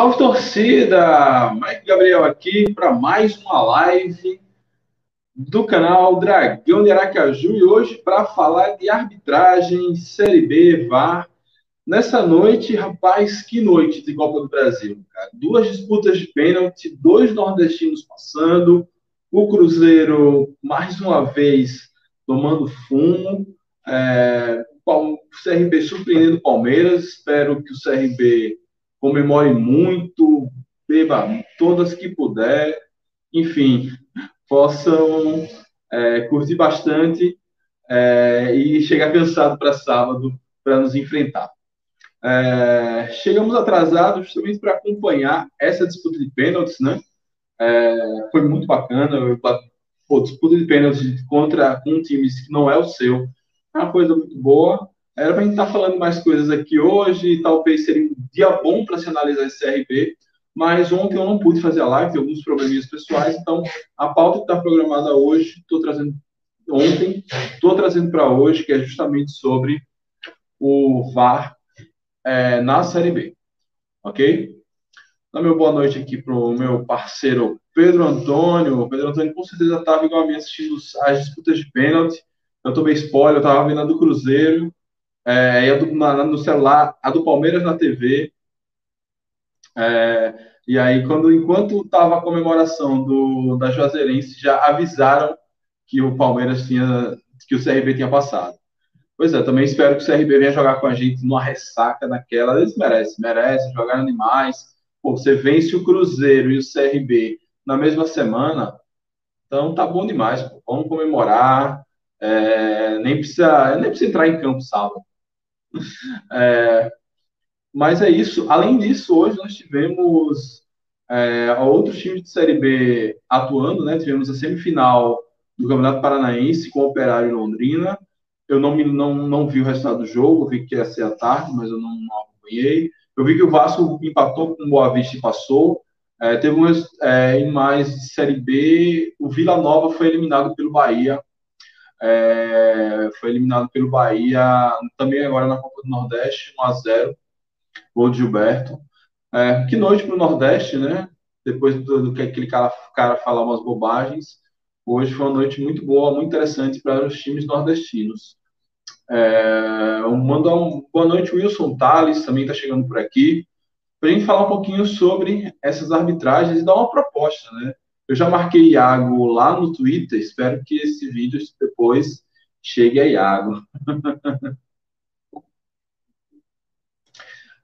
Salve torcida! Mike Gabriel aqui para mais uma live do canal Dragão de Aracaju e hoje para falar de arbitragem, Série B, VAR. Nessa noite, rapaz, que noite de Copa do Brasil. Cara. Duas disputas de pênalti, dois nordestinos passando, o Cruzeiro mais uma vez tomando fumo, é, o CRB surpreendendo o Palmeiras. Espero que o CRB comemore muito, beba todas que puder, enfim, possam é, curtir bastante é, e chegar cansado para sábado para nos enfrentar. É, chegamos atrasados justamente para acompanhar essa disputa de pênaltis, né? É, foi muito bacana. Pô, disputa de pênaltis contra um time que não é o seu é uma coisa muito boa. Era para a gente estar tá falando mais coisas aqui hoje, talvez seria um dia bom para se analisar esse CRB, mas ontem eu não pude fazer a live, tem alguns probleminhas pessoais, então a pauta que está programada hoje, estou trazendo ontem, estou trazendo para hoje, que é justamente sobre o VAR é, na Série B. Ok? Dá meu boa noite aqui para o meu parceiro Pedro Antônio. Pedro Antônio com certeza estava igual a mim assistindo as disputas de pênalti. Eu tomei spoiler, eu estava vendo a do Cruzeiro é, a do, no celular, a do Palmeiras na TV. É, e aí, quando, enquanto estava a comemoração do, da Juazeirense, já avisaram que o Palmeiras tinha, que o CRB tinha passado. Pois é, também espero que o CRB venha jogar com a gente numa ressaca naquela. Eles merecem, merecem jogar animais. Pô, você vence o Cruzeiro e o CRB na mesma semana, então tá bom demais. Pô. Vamos comemorar. É, nem, precisa, nem precisa entrar em campo sábado. É, mas é isso. Além disso, hoje nós tivemos é, outros times de Série B atuando, né? Tivemos a semifinal do Campeonato Paranaense com o Operário Londrina. Eu não, me, não, não vi o resultado do jogo, vi que ia ser à tarde, mas eu não, não acompanhei. Eu vi que o Vasco empatou com o Boa Vista e passou. É, teve um, é, em mais de Série B, o Vila Nova foi eliminado pelo Bahia é, foi eliminado pelo Bahia, também agora na Copa do Nordeste, 1x0, gol de Gilberto. É, que noite para o Nordeste, né? Depois do, do, que aquele cara, cara falar umas bobagens, hoje foi uma noite muito boa, muito interessante para os times nordestinos. É, mandar um boa noite, Wilson Tales, também está chegando por aqui, para a gente falar um pouquinho sobre essas arbitragens e dar uma proposta, né? Eu já marquei Iago lá no Twitter, espero que esse vídeo depois chegue a Iago.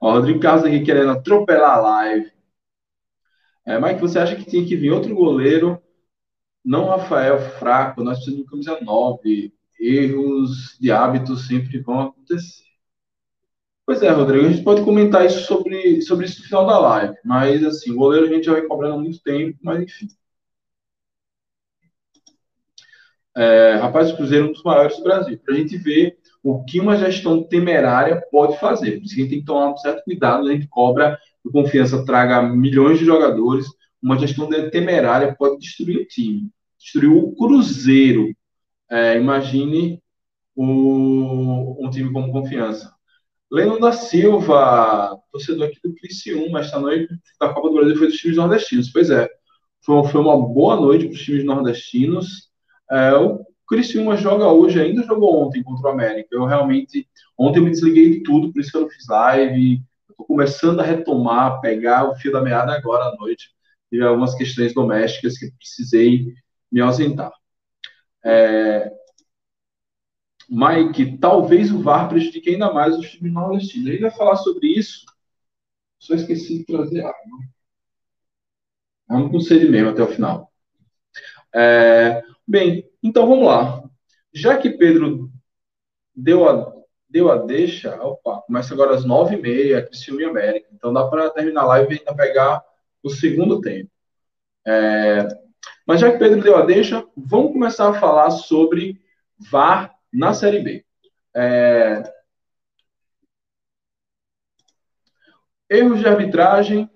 Rodrigo Carlos aqui querendo atropelar a live. É, Mike, você acha que tinha que vir outro goleiro? Não Rafael fraco, nós precisamos de camisa 9. Erros de hábitos sempre vão acontecer. Pois é, Rodrigo, a gente pode comentar isso sobre, sobre isso no final da live. Mas, assim, goleiro a gente já vai cobrando há muito tempo, mas enfim. É, Rapaz do Cruzeiro é um dos maiores do Brasil, para a gente ver o que uma gestão temerária pode fazer. Por isso a gente tem que tomar um certo cuidado, a gente cobra que confiança traga milhões de jogadores, uma gestão temerária pode destruir o time, destruir o Cruzeiro. É, imagine o, um time como confiança. Leno da Silva, torcedor aqui do Criciúma, esta noite da Copa do Brasil foi dos times nordestinos. Pois é, foi, foi uma boa noite para os times nordestinos. É, o Criciúma joga hoje, ainda jogou ontem contra o América. Eu realmente, ontem eu me desliguei de tudo, por isso que eu não fiz live. Estou começando a retomar, pegar o fio da meada agora à noite. Tive algumas questões domésticas que precisei me ausentar. É, Mike, talvez o VAR prejudique ainda mais os times nordestinos. Ele vai falar sobre isso. Só esqueci de trazer água. Vamos com sede mesmo até o final. É, bem, então vamos lá. Já que Pedro deu a, deu a deixa, opa, começa agora às nove e meia, Criciúma e América. Então dá para terminar a live e ainda pegar o segundo tempo. É, mas já que Pedro deu a deixa, vamos começar a falar sobre VAR na Série B. É... Erros de arbitragem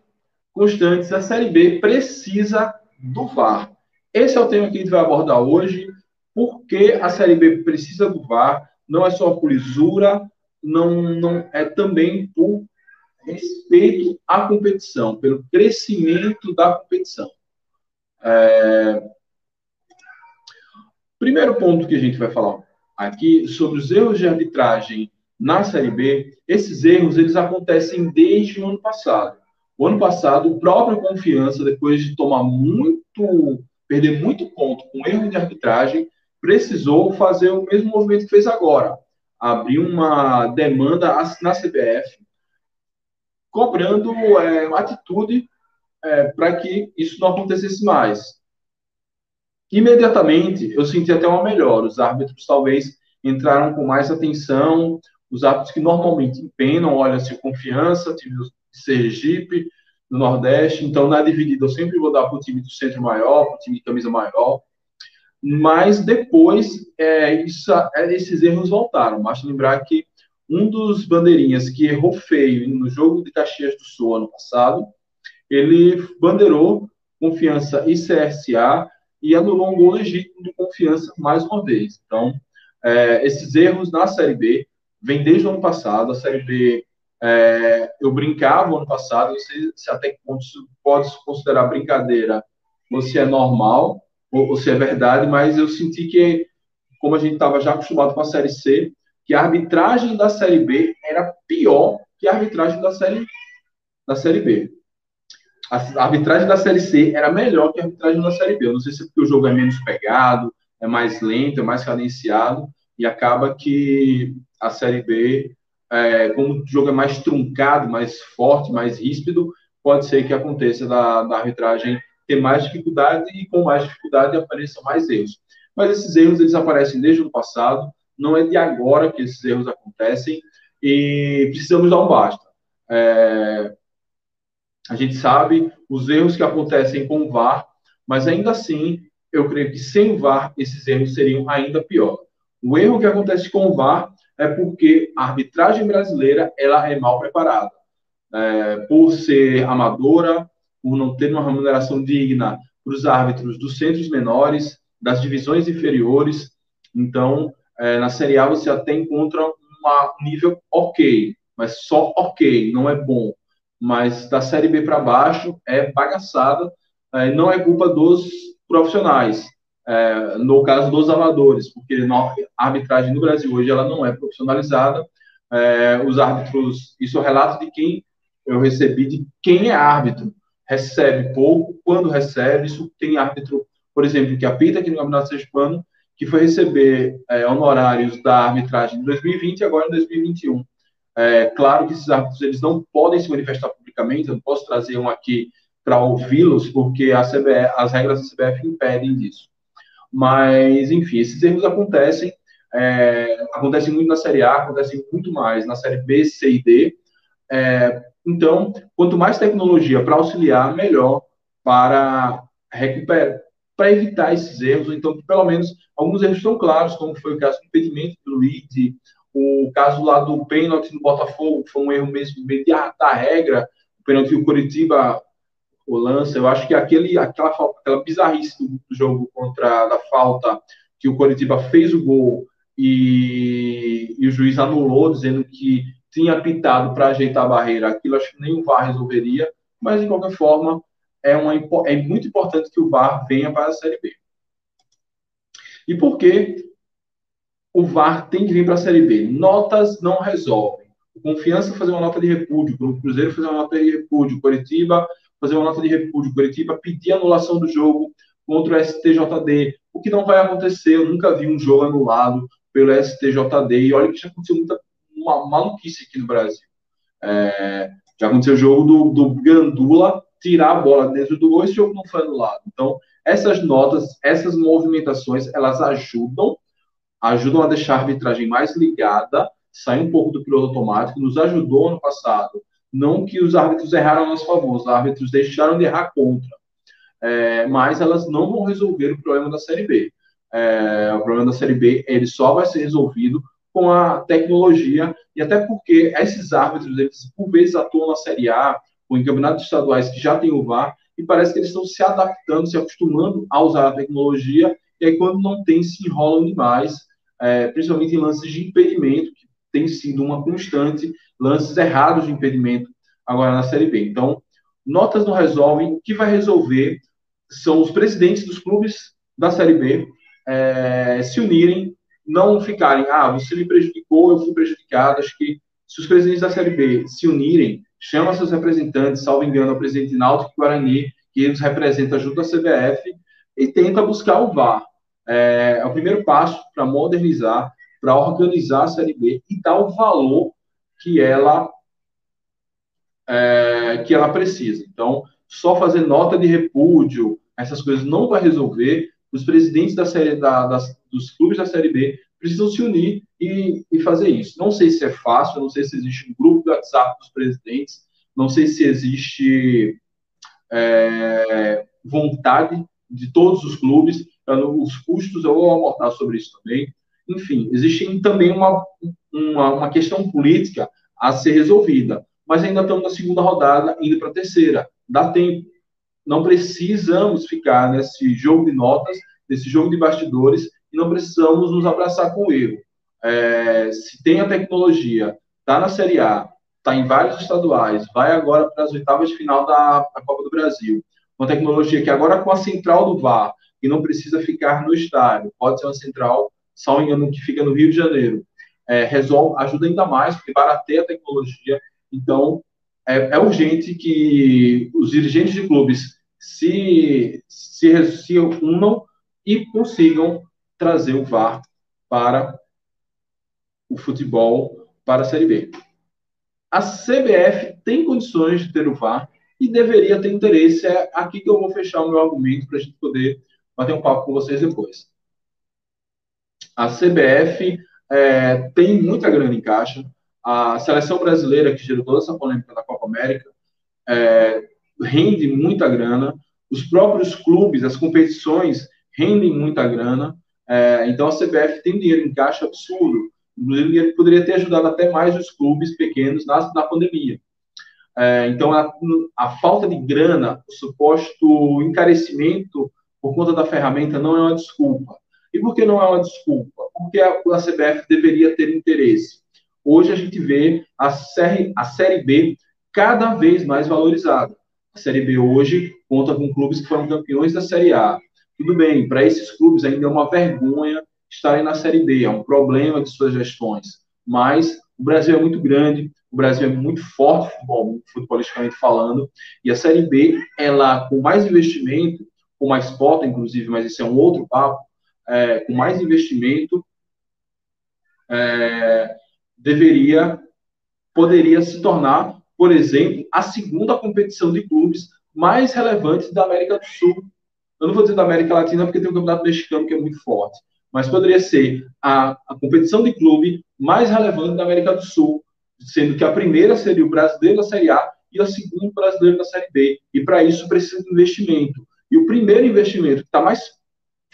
constantes. A Série B precisa do VAR. Esse é o tema que a gente vai abordar hoje. Por que a Série B precisa do VAR? Não é só por lisura, não, não é também por respeito à competição, pelo crescimento da competição. É... Primeiro ponto que a gente vai falar aqui sobre os erros de arbitragem na Série B, esses erros eles acontecem desde o ano passado. O ano passado, o próprio Confiança, depois de tomar muito, perder muito ponto com erro de arbitragem, precisou fazer o mesmo movimento que fez agora, abrir uma demanda na CBF, cobrando é, atitude é, para que isso não acontecesse mais. Imediatamente, eu senti até uma melhora. Os árbitros talvez entraram com mais atenção. Os árbitros que normalmente empenam, olha-se confiança, time do Sergipe, do Nordeste. Então, na dividida, eu sempre vou dar para o time do centro maior, para o time de camisa maior. Mas depois, é, isso, é, esses erros voltaram. Basta lembrar que um dos bandeirinhas que errou feio no jogo de Caxias do Sul ano passado, ele bandeirou confiança e CSA e anulou um gol legítimo de confiança mais uma vez. Então, é, esses erros na Série B vêm desde o ano passado. A Série B, é, eu brincava ano passado, não sei se até que ponto pode se considerar brincadeira ou se é normal ou, ou se é verdade, mas eu senti que, como a gente estava já acostumado com a Série C, que a arbitragem da Série B era pior que a arbitragem da Série, da série B a arbitragem da Série C era melhor que a arbitragem da Série B. Eu não sei se é porque o jogo é menos pegado, é mais lento, é mais cadenciado, e acaba que a Série B, é, como o jogo é mais truncado, mais forte, mais ríspido, pode ser que aconteça da, da arbitragem ter mais dificuldade e com mais dificuldade apareçam mais erros. Mas esses erros eles aparecem desde o passado, não é de agora que esses erros acontecem e precisamos dar um basta. É, a gente sabe os erros que acontecem com o VAR, mas ainda assim, eu creio que sem VAR, esses erros seriam ainda pior. O erro que acontece com o VAR é porque a arbitragem brasileira ela é mal preparada. É, por ser amadora, por não ter uma remuneração digna para os árbitros dos centros menores, das divisões inferiores. Então, é, na Série A você até encontra um nível ok, mas só ok, não é bom mas da Série B para baixo é bagaçada, é, não é culpa dos profissionais, é, no caso dos amadores, porque a arbitragem no Brasil hoje ela não é profissionalizada, é, os árbitros, isso é o relato de quem eu recebi, de quem é árbitro, recebe pouco, quando recebe, isso tem árbitro, por exemplo, que apita aqui no Campeonato Sergipano, que foi receber é, honorários da arbitragem em 2020 e agora em 2021. É, claro que esses árbitros eles não podem se manifestar publicamente, eu não posso trazer um aqui para ouvi-los, porque CBF, as regras da CBF impedem disso. Mas, enfim, esses erros acontecem, é, acontecem muito na Série A, acontecem muito mais na Série B, C e D. É, então, quanto mais tecnologia para auxiliar, melhor para recuperar, para evitar esses erros, então, pelo menos, alguns erros tão claros, como foi o caso do impedimento do lead, o caso lá do pênalti no Botafogo foi um erro mesmo da regra, o pênalti que o Curitiba o lança. Eu acho que aquele, aquela, aquela bizarrice do, jogo contra da falta que o Curitiba fez o gol e, e o juiz anulou, dizendo que tinha pitado para ajeitar a barreira. Aquilo acho que nem o VAR resolveria, mas de qualquer forma é, uma, é muito importante que o VAR venha para a Série B. E por que o VAR tem que vir para a Série B. Notas não resolvem. O Confiança fazer uma nota de repúdio, o Cruzeiro fazer uma nota de repúdio, o Curitiba fazer uma nota de repúdio, Curitiba pedir anulação do jogo, contra o STJD, o que não vai acontecer. Eu nunca vi um jogo anulado pelo STJD, e olha que já aconteceu muita uma maluquice aqui no Brasil. É, já aconteceu o jogo do, do Gandula tirar a bola dentro do gol, esse jogo não foi anulado. Então, essas notas, essas movimentações, elas ajudam, ajudam a deixar a arbitragem mais ligada, sair um pouco do piloto automático, nos ajudou ano passado. Não que os árbitros erraram a nosso favor, os árbitros deixaram de errar contra. É, mas elas não vão resolver o problema da Série B. É, o problema da Série B ele só vai ser resolvido com a tecnologia e até porque esses árbitros eles por vezes atuam na Série A ou em campeonatos estaduais que já tem o VAR e parece que eles estão se adaptando, se acostumando a usar a tecnologia e aí quando não tem se enrolam demais, é, principalmente em lances de impedimento que tem sido uma constante, lances errados de impedimento agora na Série B. Então, notas não resolvem, o que vai resolver são os presidentes dos clubes da Série B é, se unirem não ficarem, ah, você me prejudicou, eu fui prejudicado. Acho que se os presidentes da Série B se unirem, chamam seus representantes, salvo engano, o presidente Náutico Guarani, que eles representam junto à CBF, e tenta buscar o VAR. É, é o primeiro passo para modernizar, para organizar a Série B e dar o valor que ela é, que ela precisa. Então, só fazer nota de repúdio, essas coisas não vai resolver os presidentes da série da, das, dos clubes da Série B precisam se unir e, e, fazer isso. Não sei se é fácil, não sei se existe um grupo de WhatsApp dos presidentes, não sei se existe é, vontade de todos os clubes, os custos, eu vou abordar sobre isso também. Enfim, existe também uma, uma, uma questão política a ser resolvida, mas ainda estamos na segunda rodada, indo para a terceira. Dá tempo não precisamos ficar nesse jogo de notas, nesse jogo de bastidores, e não precisamos nos abraçar com o erro. É, se tem a tecnologia, está na Série A, está em vários estaduais, vai agora para as oitavas de final da, da Copa do Brasil. Uma tecnologia que agora com a central do VAR, que não precisa ficar no estádio, pode ser uma central, salvo engano, que fica no Rio de Janeiro, é, resolve, ajuda ainda mais, porque barateia a tecnologia. Então, é, é, urgente que os dirigentes de clubes se, se, se unam e consigam trazer o VAR para o futebol, para a Série B. A CBF tem condições de ter o VAR e deveria ter interesse. É aqui que eu vou fechar o meu argumento para a gente poder bater um papo com vocês depois. A CBF é, tem muita grana em caixa, a seleção brasileira, que gerou toda essa polêmica da Copa América, é, rende muita grana. Os próprios clubes, as competições, rendem muita grana. É, então a CBF tem dinheiro em caixa absurdo. Inclusive, poderia ter ajudado até mais os clubes pequenos na, na pandemia. É, então, a, a, falta de grana, o suposto encarecimento por conta da ferramenta não é uma desculpa. E por que não é uma desculpa? Porque a, a CBF deveria ter interesse. Hoje a gente vê a série, a série B cada vez mais valorizada. A Série B hoje conta com clubes que foram campeões da Série A. Tudo bem, para esses clubes ainda é uma vergonha estarem na Série B, é um problema de suas gestões. Mas o Brasil é muito grande, o Brasil é muito forte futebol, futebolisticamente falando, e a Série B, ela com mais investimento, com mais cota, inclusive, mas esse é um outro papo, é, com mais investimento, é, deveria, poderia se tornar, por exemplo, a segunda competição de clubes mais relevante da América do Sul. Eu não vou dizer da América Latina porque tem o Campeonato Mexicano que é muito forte, mas poderia ser a, a competição de clube mais relevante da América do Sul, sendo que a primeira seria o brasileiro da Série A e a segunda o brasileiro da Série B. E para isso precisa de investimento. E o primeiro investimento que está mais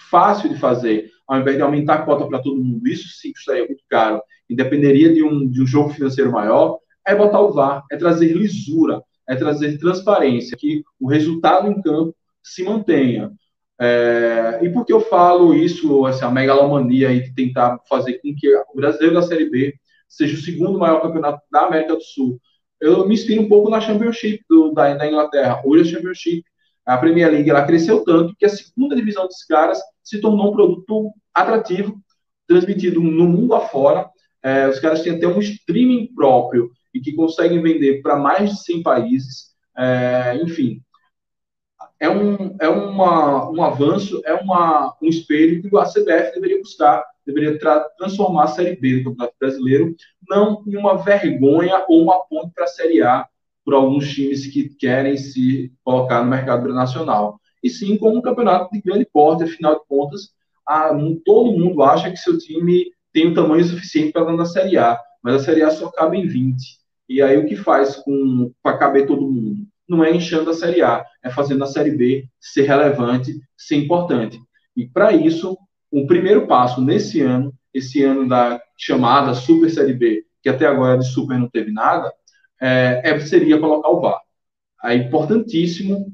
fácil de fazer, ao invés de aumentar a cota para todo mundo, isso sim custaria muito caro, e dependeria de um, de um jogo financeiro maior, é botar o VAR, é trazer lisura, é trazer transparência, que o resultado em campo se mantenha. É, e por que eu falo isso, essa megalomania aí de tentar fazer com que o brasileiro da Série B seja o segundo maior campeonato da América do Sul? Eu me inspiro um pouco na Championship do, da, da Inglaterra. Hoje a Championship, a Premier League, ela cresceu tanto que a segunda divisão dos caras se tornou um produto atrativo, transmitido no mundo afora, é, os caras têm até um streaming próprio e que conseguem vender para mais de 100 países. É, enfim, é um, é uma, um avanço, é uma, um espelho que a CBF deveria buscar, deveria tra transformar a Série B do Campeonato Brasileiro não em uma vergonha ou uma ponte para a Série A por alguns times que querem se colocar no mercado nacional. E sim como um campeonato de grande porte, afinal de contas, a, todo mundo acha que seu time tem o tamanho suficiente para andar na Série A, mas a Série A só cabe em 20. E aí o que faz para caber todo mundo? Não é enchendo a Série A, é fazendo a Série B ser relevante, ser importante. E para isso, o primeiro passo nesse ano, esse ano da chamada Super Série B, que até agora de Super não teve nada, é, é, seria colocar o VAR. É importantíssimo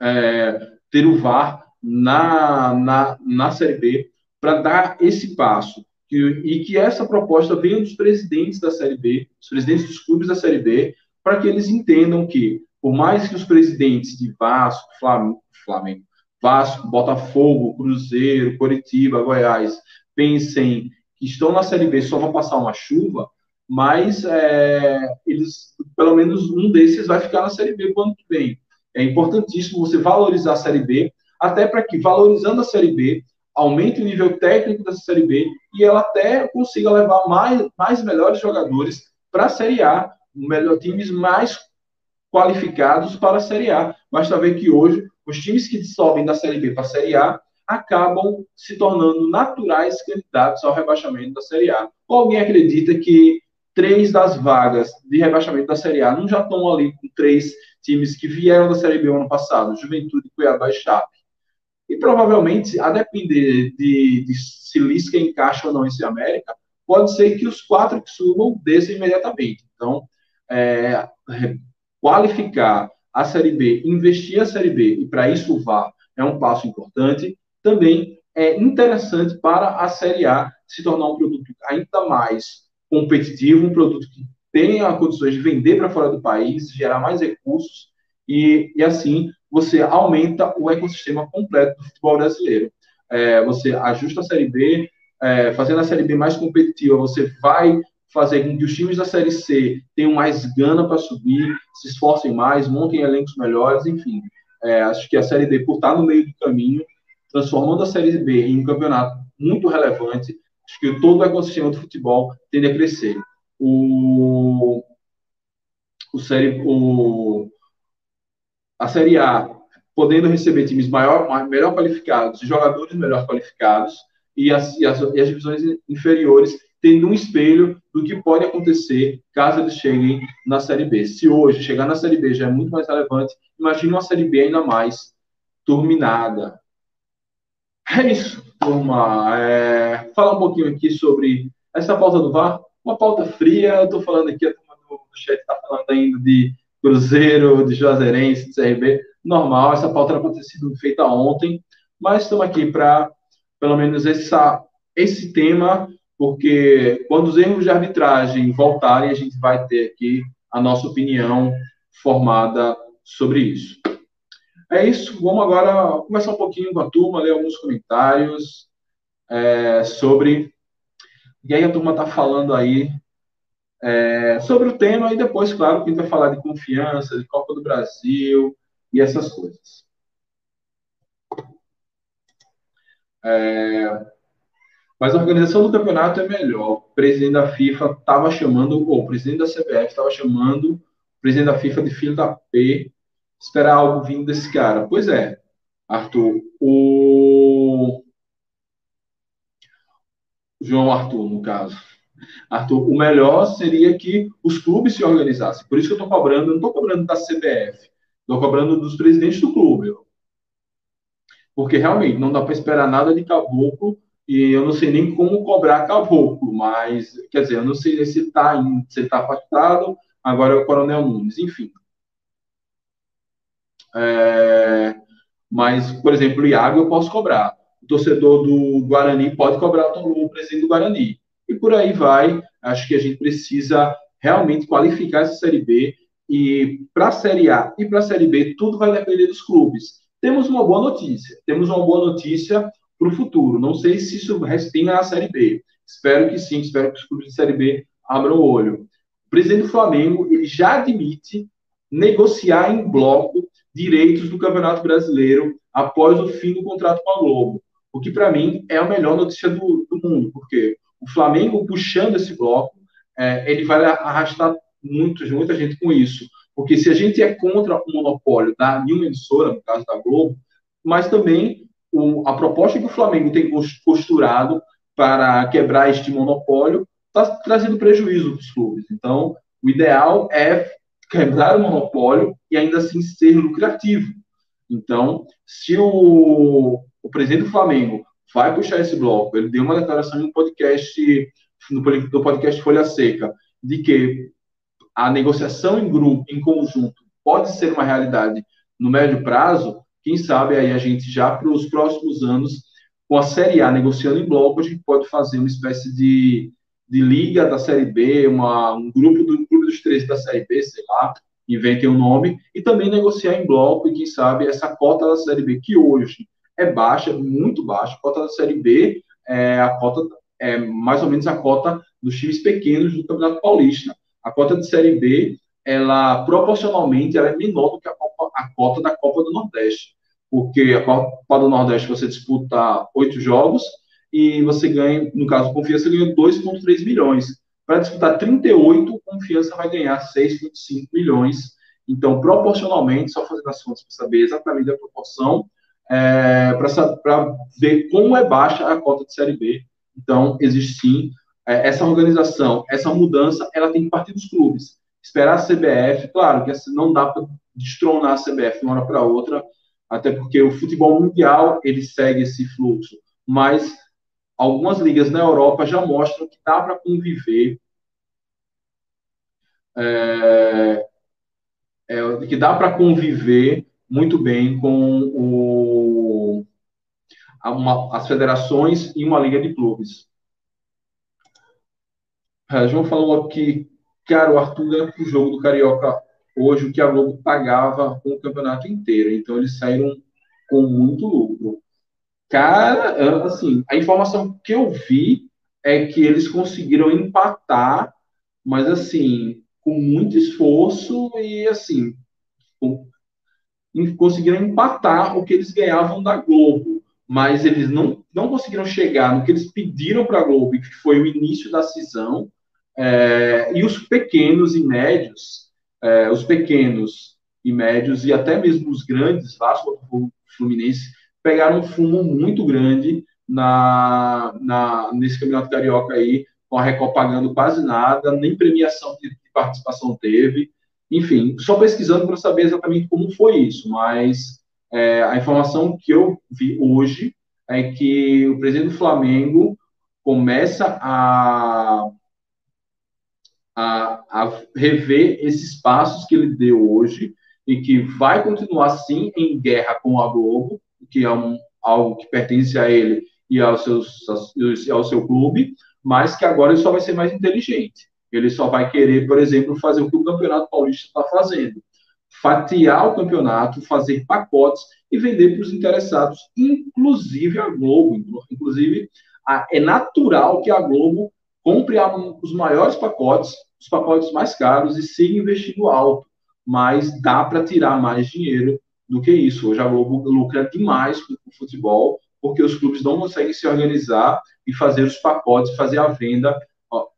é, ter o VAR na, na, na Série B para dar esse passo. Que, e que essa proposta venha dos presidentes da Série B, dos presidentes dos clubes da Série B, para que eles entendam que, por mais que os presidentes de Vasco, Flamengo, Flamengo Vasco, Botafogo, Cruzeiro, Coritiba, Goiás, pensem que estão na Série B só vão passar uma chuva, mas é, eles, pelo menos um desses vai ficar na Série B no ano que vem. É importantíssimo você valorizar a Série B, até para que, valorizando a Série B, aumente o nível técnico dessa Série B e ela até consiga levar mais, mais melhores jogadores para a Série A, melhor, times mais qualificados para a Série A. Basta ver que hoje os times que sobem da Série B para a Série A acabam se tornando naturais candidatos ao rebaixamento da Série A. Ou alguém acredita que três das vagas de rebaixamento da Série A não já estão ali com três times que vieram da Série B ano passado, Juventude, Cuiabá e Chape. E provavelmente, a depender de, de se Lisca encaixa ou não esse América, pode ser que os quatro que subam desçam imediatamente. Então, é, qualificar a Série B, investir a Série B, e para isso o VAR é um passo importante, também é interessante para a Série A se tornar um produto ainda mais competitivo, um produto que tenha condições de vender para fora do país, gerar mais recursos e, e assim você aumenta o ecossistema completo do futebol brasileiro. É, você ajusta a Série B, é, fazendo a Série B mais competitiva, você vai fazer com que os times da Série C tenham mais gana para subir, se esforcem mais, montem elencos melhores, enfim. É, acho que a Série D, por estar no meio do caminho, transformando a Série B em um campeonato muito relevante, acho que todo o ecossistema do futebol tende a crescer. O, o, série, o, a Série A podendo receber times maior, melhor qualificados, jogadores melhor qualificados, e as, e as, e as divisões inferiores tendo um espelho do que pode acontecer caso eles cheguem na Série B. Se hoje chegar na Série B já é muito mais relevante, imagine uma Série B ainda mais turminada. É isso, turma. É, falar um pouquinho aqui sobre essa pauta do VAR. Uma pauta fria, eu estou falando aqui, a turma do chat está falando ainda de Cruzeiro, de Juazeirense, de CRB, normal, essa pauta era para ter sido feita ontem, mas estamos aqui para, pelo menos, essa, esse tema, porque quando os erros de arbitragem voltarem, a gente vai ter aqui a nossa opinião formada sobre isso. É isso, vamos agora conversar um pouquinho com a turma, ler alguns comentários é, sobre. E aí a turma está falando aí é, sobre o tema, e depois, claro, que a gente vai falar de confiança, de Copa do Brasil e essas coisas. É, mas a organização do campeonato é melhor. O presidente da FIFA estava chamando, ou o presidente da CBF estava chamando o presidente da FIFA de filho da P, esperar algo vindo desse cara. Pois é, Arthur, o. João Arthur, no caso. Arthur, o melhor seria que os clubes se organizassem. Por isso que eu estou cobrando, não estou cobrando da CBF, estou cobrando dos presidentes do clube. Porque realmente não dá para esperar nada de caboclo e eu não sei nem como cobrar caboclo, mas quer dizer, eu não sei se está se afastado, agora é o Coronel Nunes, enfim. É, mas, por exemplo, o Iago eu posso cobrar. O torcedor do Guarani pode cobrar o presidente do Guarani e por aí vai. Acho que a gente precisa realmente qualificar essa Série B e para a Série A e para a Série B tudo vai depender dos clubes. Temos uma boa notícia, temos uma boa notícia para o futuro. Não sei se isso restina na Série B. Espero que sim, espero que os clubes de Série B abram o olho. O presidente do Flamengo ele já admite negociar em bloco direitos do Campeonato Brasileiro após o fim do contrato com a Globo. O que, para mim, é a melhor notícia do, do, mundo, porque o Flamengo puxando esse bloco, é, ele vai arrastar muito, muita gente com isso. Porque se a gente é contra o monopólio da nenhuma emissora, no caso da Globo, mas também o, a proposta que o Flamengo tem posturado para quebrar este monopólio está trazendo prejuízo para os clubes. Então, o ideal é quebrar o monopólio e ainda assim ser lucrativo. Então, se o, o presidente do Flamengo vai puxar esse bloco, ele deu uma declaração um podcast, no, no podcast Folha Seca, de que a negociação em grupo, em conjunto, pode ser uma realidade no médio prazo, quem sabe aí a gente já para os próximos anos, com a Série A negociando em bloco, a gente pode fazer uma espécie de, de liga da Série B, uma, um grupo do clube dos três da Série B, sei lá, inventem um nome, e também negociar em bloco, e quem sabe essa cota da Série B, que hoje é baixa, muito baixa, a cota da Série B é a cota, é mais ou menos a cota dos times pequenos do Campeonato Paulista. A cota de Série B, ela proporcionalmente ela é menor do que a, Copa, a cota da Copa do Nordeste, porque a Copa do Nordeste você disputa oito jogos e você ganha, no caso, Confiança ganha 2,3 milhões. Para disputar 38, Confiança vai ganhar 6,5 milhões. Então, proporcionalmente, só fazendo as contas para saber exatamente a proporção, é, para ver como é baixa a cota de Série B. Então, existe sim é, essa organização, essa mudança, ela tem que partir dos clubes. Esperar a CBF, claro que não dá para destronar a CBF de uma hora para outra, até porque o futebol mundial ele segue esse fluxo, mas algumas ligas na Europa já mostram que dá para conviver, é, é, que dá para conviver muito bem com o, uma, as federações e uma liga de clubes. É, João falou aqui, cara, o Arthur ganha o jogo do Carioca hoje o que a Globo pagava com o campeonato inteiro. Então eles saíram com muito lucro. Cara, assim, a informação que eu vi é que eles conseguiram empatar, mas assim, com muito esforço e assim, conseguiram empatar o que eles ganhavam da Globo, mas eles não, não conseguiram chegar no que eles pediram para a Globo, que foi o início da cisão, é, e os pequenos e médios, é, os pequenos e médios e até mesmo os grandes, Vasco, Fluminense, pegaram um fumo muito grande na, na, nesse Campeonato Carioca aí, com a Record pagando quase nada, nem premiação de, de participação teve. Enfim, só pesquisando para saber exatamente como foi isso, mas é, a informação que eu vi hoje é que o presidente do Flamengo começa a a, a rever esses passos que ele deu hoje e que vai continuar, sim, em guerra com a Globo, que é um, algo que pertence a ele e ao, seus, ao seu clube, mas que agora ele só vai ser mais inteligente. Ele só vai querer, por exemplo, fazer o que o Campeonato Paulista está fazendo. Fatiar o campeonato, fazer pacotes e vender para os interessados, inclusive a Globo. Inclusive, a, é natural que a Globo compre os maiores pacotes, os pacotes mais caros e siga investindo alto. Mas dá para tirar mais dinheiro do que isso. Hoje a Globo lucra demais com o futebol, porque os clubes não conseguem se organizar e fazer os pacotes, fazer a venda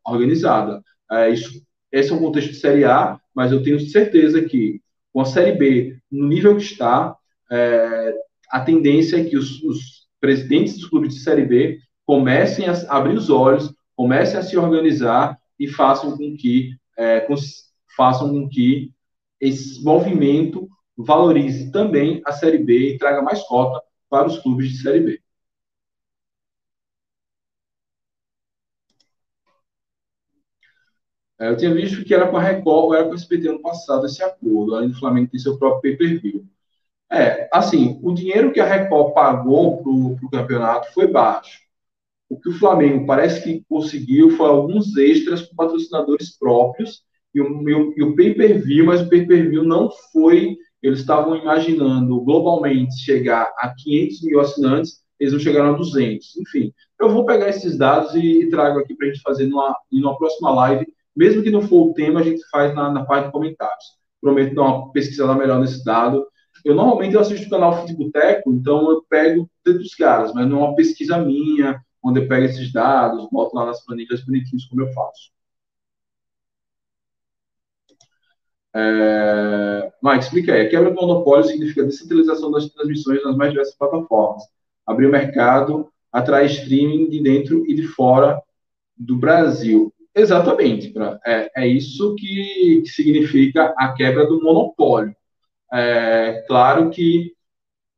organizada. É, isso, esse é um contexto de Série A, mas eu tenho certeza que com a Série B, no nível que está, é, a tendência é que os, os presidentes dos clubes de Série B comecem a abrir os olhos comecem a se organizar e façam com que é, façam com que esse movimento valorize também a Série B e traga mais cota para os clubes de Série B. É, eu tinha visto que era com a Record era com o SBT ano passado esse acordo, além do Flamengo ter seu próprio pay-per-view. É, assim, o dinheiro que a Record pagou para o campeonato foi baixo. O que o Flamengo parece que conseguiu foi alguns extras com patrocinadores próprios e o, e o pay-per-view, mas o pay-per-view não foi. Eles estavam imaginando globalmente chegar a 500 mil assinantes, eles não chegaram a 200. Enfim, eu vou pegar esses dados e, trago aqui para a gente fazer numa, numa próxima live. Mesmo que não for o tema, a gente faz na, na parte de comentários. Prometo dar uma pesquisada melhor nesse dado eu normalmente eu assisto o canal Futeboteco, então eu pego dos caras, mas não é uma pesquisa minha, onde eu pego esses dados, boto lá nas planilhas bonitinhos como eu faço. É... Mike, explica aí. A quebra do monopólio significa descentralização das transmissões nas mais diversas plataformas. Abrir o mercado, atrair streaming de dentro e de fora do Brasil. Exatamente. É, é isso que, que significa a quebra do monopólio. É, claro que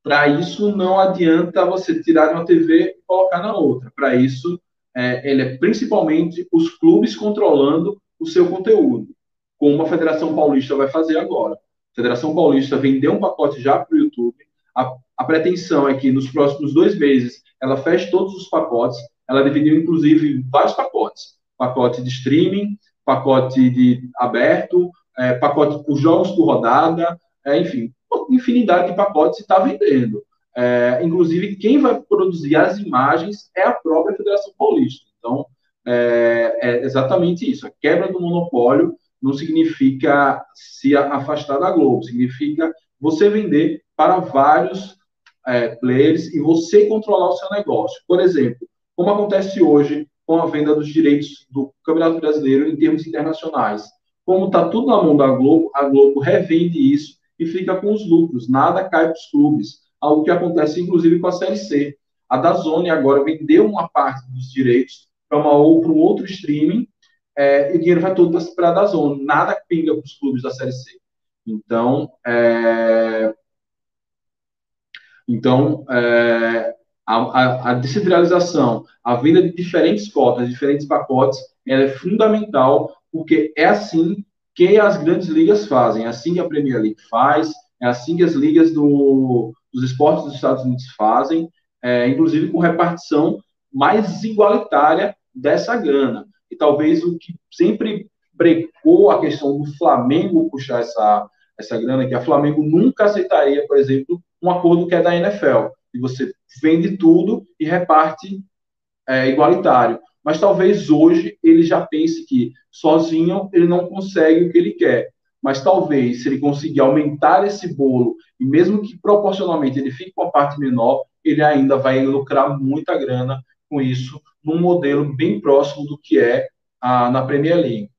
para isso não adianta você tirar uma TV e colocar na outra. Para isso, é, ele é principalmente os clubes controlando o seu conteúdo, como a Federação Paulista vai fazer agora. A Federação Paulista vendeu um pacote já para o YouTube. A, a pretensão é que nos próximos dois meses ela feche todos os pacotes. Ela dividiu, inclusive, vários pacotes: pacote de streaming, pacote de aberto, é, pacote por jogos por rodada, é, enfim, infinidade de pacotes está vendendo. É, inclusive, quem vai produzir as imagens é a própria Federação Paulista. Então, é, é exatamente isso. A quebra do monopólio não significa se afastar da Globo, significa você vender para vários é, players e você controlar o seu negócio. Por exemplo, como acontece hoje com a venda dos direitos do Campeonato Brasileiro em termos internacionais. Como está tudo na mão da Globo, a Globo revende isso e fica com os lucros, nada cai para os clubes, algo que acontece inclusive com a Série C. A Dazone agora vendeu uma parte dos direitos para um outro streaming é, e o dinheiro vai todo para a Dazone, nada pinga para os clubes da Série C. Então, é, então é, a, a, a, descentralização, a venda de diferentes cotas, diferentes pacotes, ela é fundamental porque é assim que as grandes ligas fazem. É assim que a Premier League faz, é assim que as ligas do, dos esportes dos Estados Unidos fazem, é, inclusive com repartição mais igualitária dessa grana. E talvez o que sempre brecou a questão do Flamengo puxar essa, essa grana, que a Flamengo nunca aceitaria, por exemplo, um acordo que é da NFL, e você vende tudo e reparte é, igualitário mas talvez hoje ele já pense que sozinho ele não consegue o que ele quer. Mas talvez, se ele conseguir aumentar esse bolo, e mesmo que proporcionalmente ele fique com a parte menor, ele ainda vai lucrar muita grana com isso, num modelo bem próximo do que é a, na Premier League.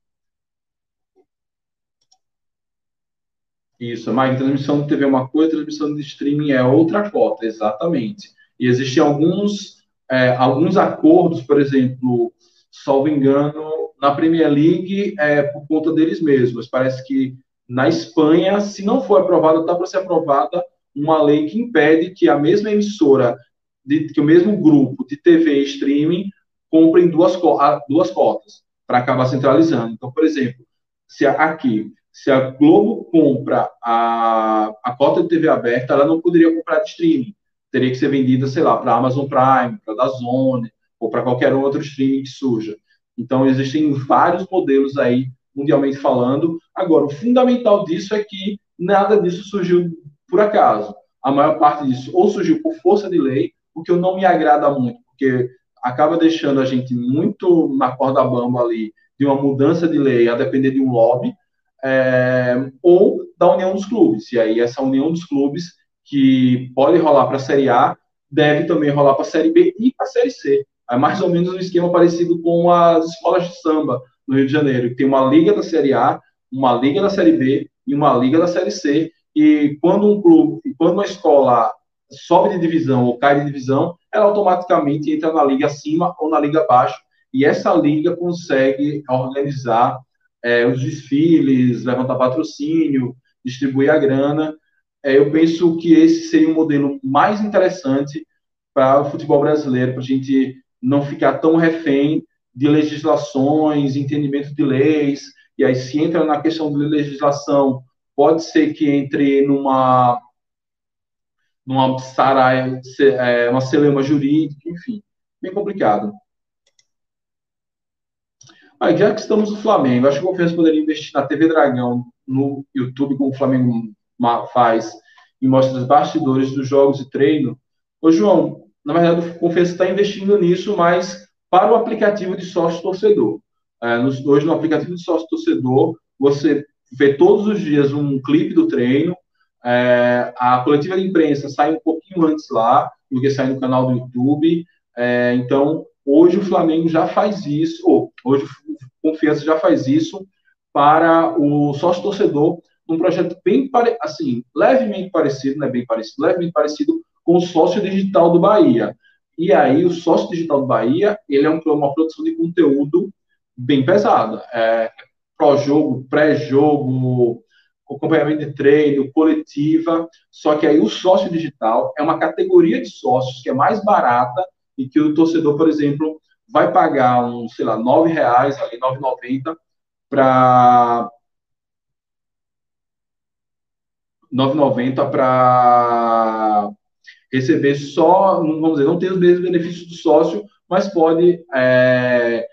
Isso, mas transmissão de TV é uma coisa, transmissão de streaming é outra cota, exatamente. E existem alguns é, alguns acordos, por exemplo, salvo engano, na Premier League é por conta deles mesmos. Parece que na Espanha, se não for aprovada, está para ser aprovada uma lei que impede que a mesma emissora, de, que o mesmo grupo de TV e streaming comprem duas, duas cotas para acabar centralizando. Então, por exemplo, se aqui, se a Globo compra a, a cota de TV aberta, ela não poderia comprar de streaming teria que ser vendida, sei lá, para Amazon Prime, para Dazone, ou para qualquer outro streaming que surja. Então, existem vários modelos aí, mundialmente falando. Agora, o fundamental disso é que nada disso surgiu por acaso. A maior parte disso ou surgiu por força de lei, o que eu não me agrada muito, porque acaba deixando a gente muito na corda bamba ali de uma mudança de lei a depender de um lobby, é, ou da união dos clubes. E aí, essa união dos clubes que pode rolar para a Série A, deve também rolar para a Série B e para a Série C. É mais ou menos um esquema parecido com as escolas de samba no Rio de Janeiro, que tem uma liga da Série A, uma liga da Série B e uma liga da Série C. E quando um clube, quando uma escola sobe de divisão ou cai de divisão, ela automaticamente entra na liga acima ou na liga abaixo. E essa liga consegue organizar é, os desfiles, levantar patrocínio, distribuir a grana é, eu penso que esse seria um modelo mais interessante para o futebol brasileiro, para a gente não ficar tão refém de legislações, entendimento de leis, e aí se entra na questão de legislação, pode ser que entre numa numa saraia, é, uma celema jurídica, enfim, bem complicado. Mas já que estamos no Flamengo, acho que o Confiança poderia investir na TV Dragão, no YouTube, como o Flamengo faz e mostra os bastidores dos jogos e treino. Ô, João, na verdade, o Confiança está investindo nisso, mas para o aplicativo de sócio-torcedor. É, hoje, no aplicativo de sócio-torcedor, você vê todos os dias um clipe do treino, É, a coletiva de imprensa sai um pouquinho antes lá do que sai no canal do YouTube. É, então, hoje o Flamengo já faz isso, ou hoje o Confiança já faz isso para o sócio torcedor, um projeto bem assim, levemente parecido, não é bem parecido, levemente parecido com o sócio digital do Bahia. E aí, o sócio digital do Bahia, ele é um, uma produção de conteúdo bem pesada. É, pró-jogo, pré-jogo, acompanhamento de treino, coletiva. Só que aí o sócio digital é uma categoria de sócios que é mais barata e que o torcedor, por exemplo, vai pagar um, sei lá, nove reais, ali, 9,90 para 9,90 para receber só, vamos dizer, não tem os mesmos benefícios do sócio, mas pode é,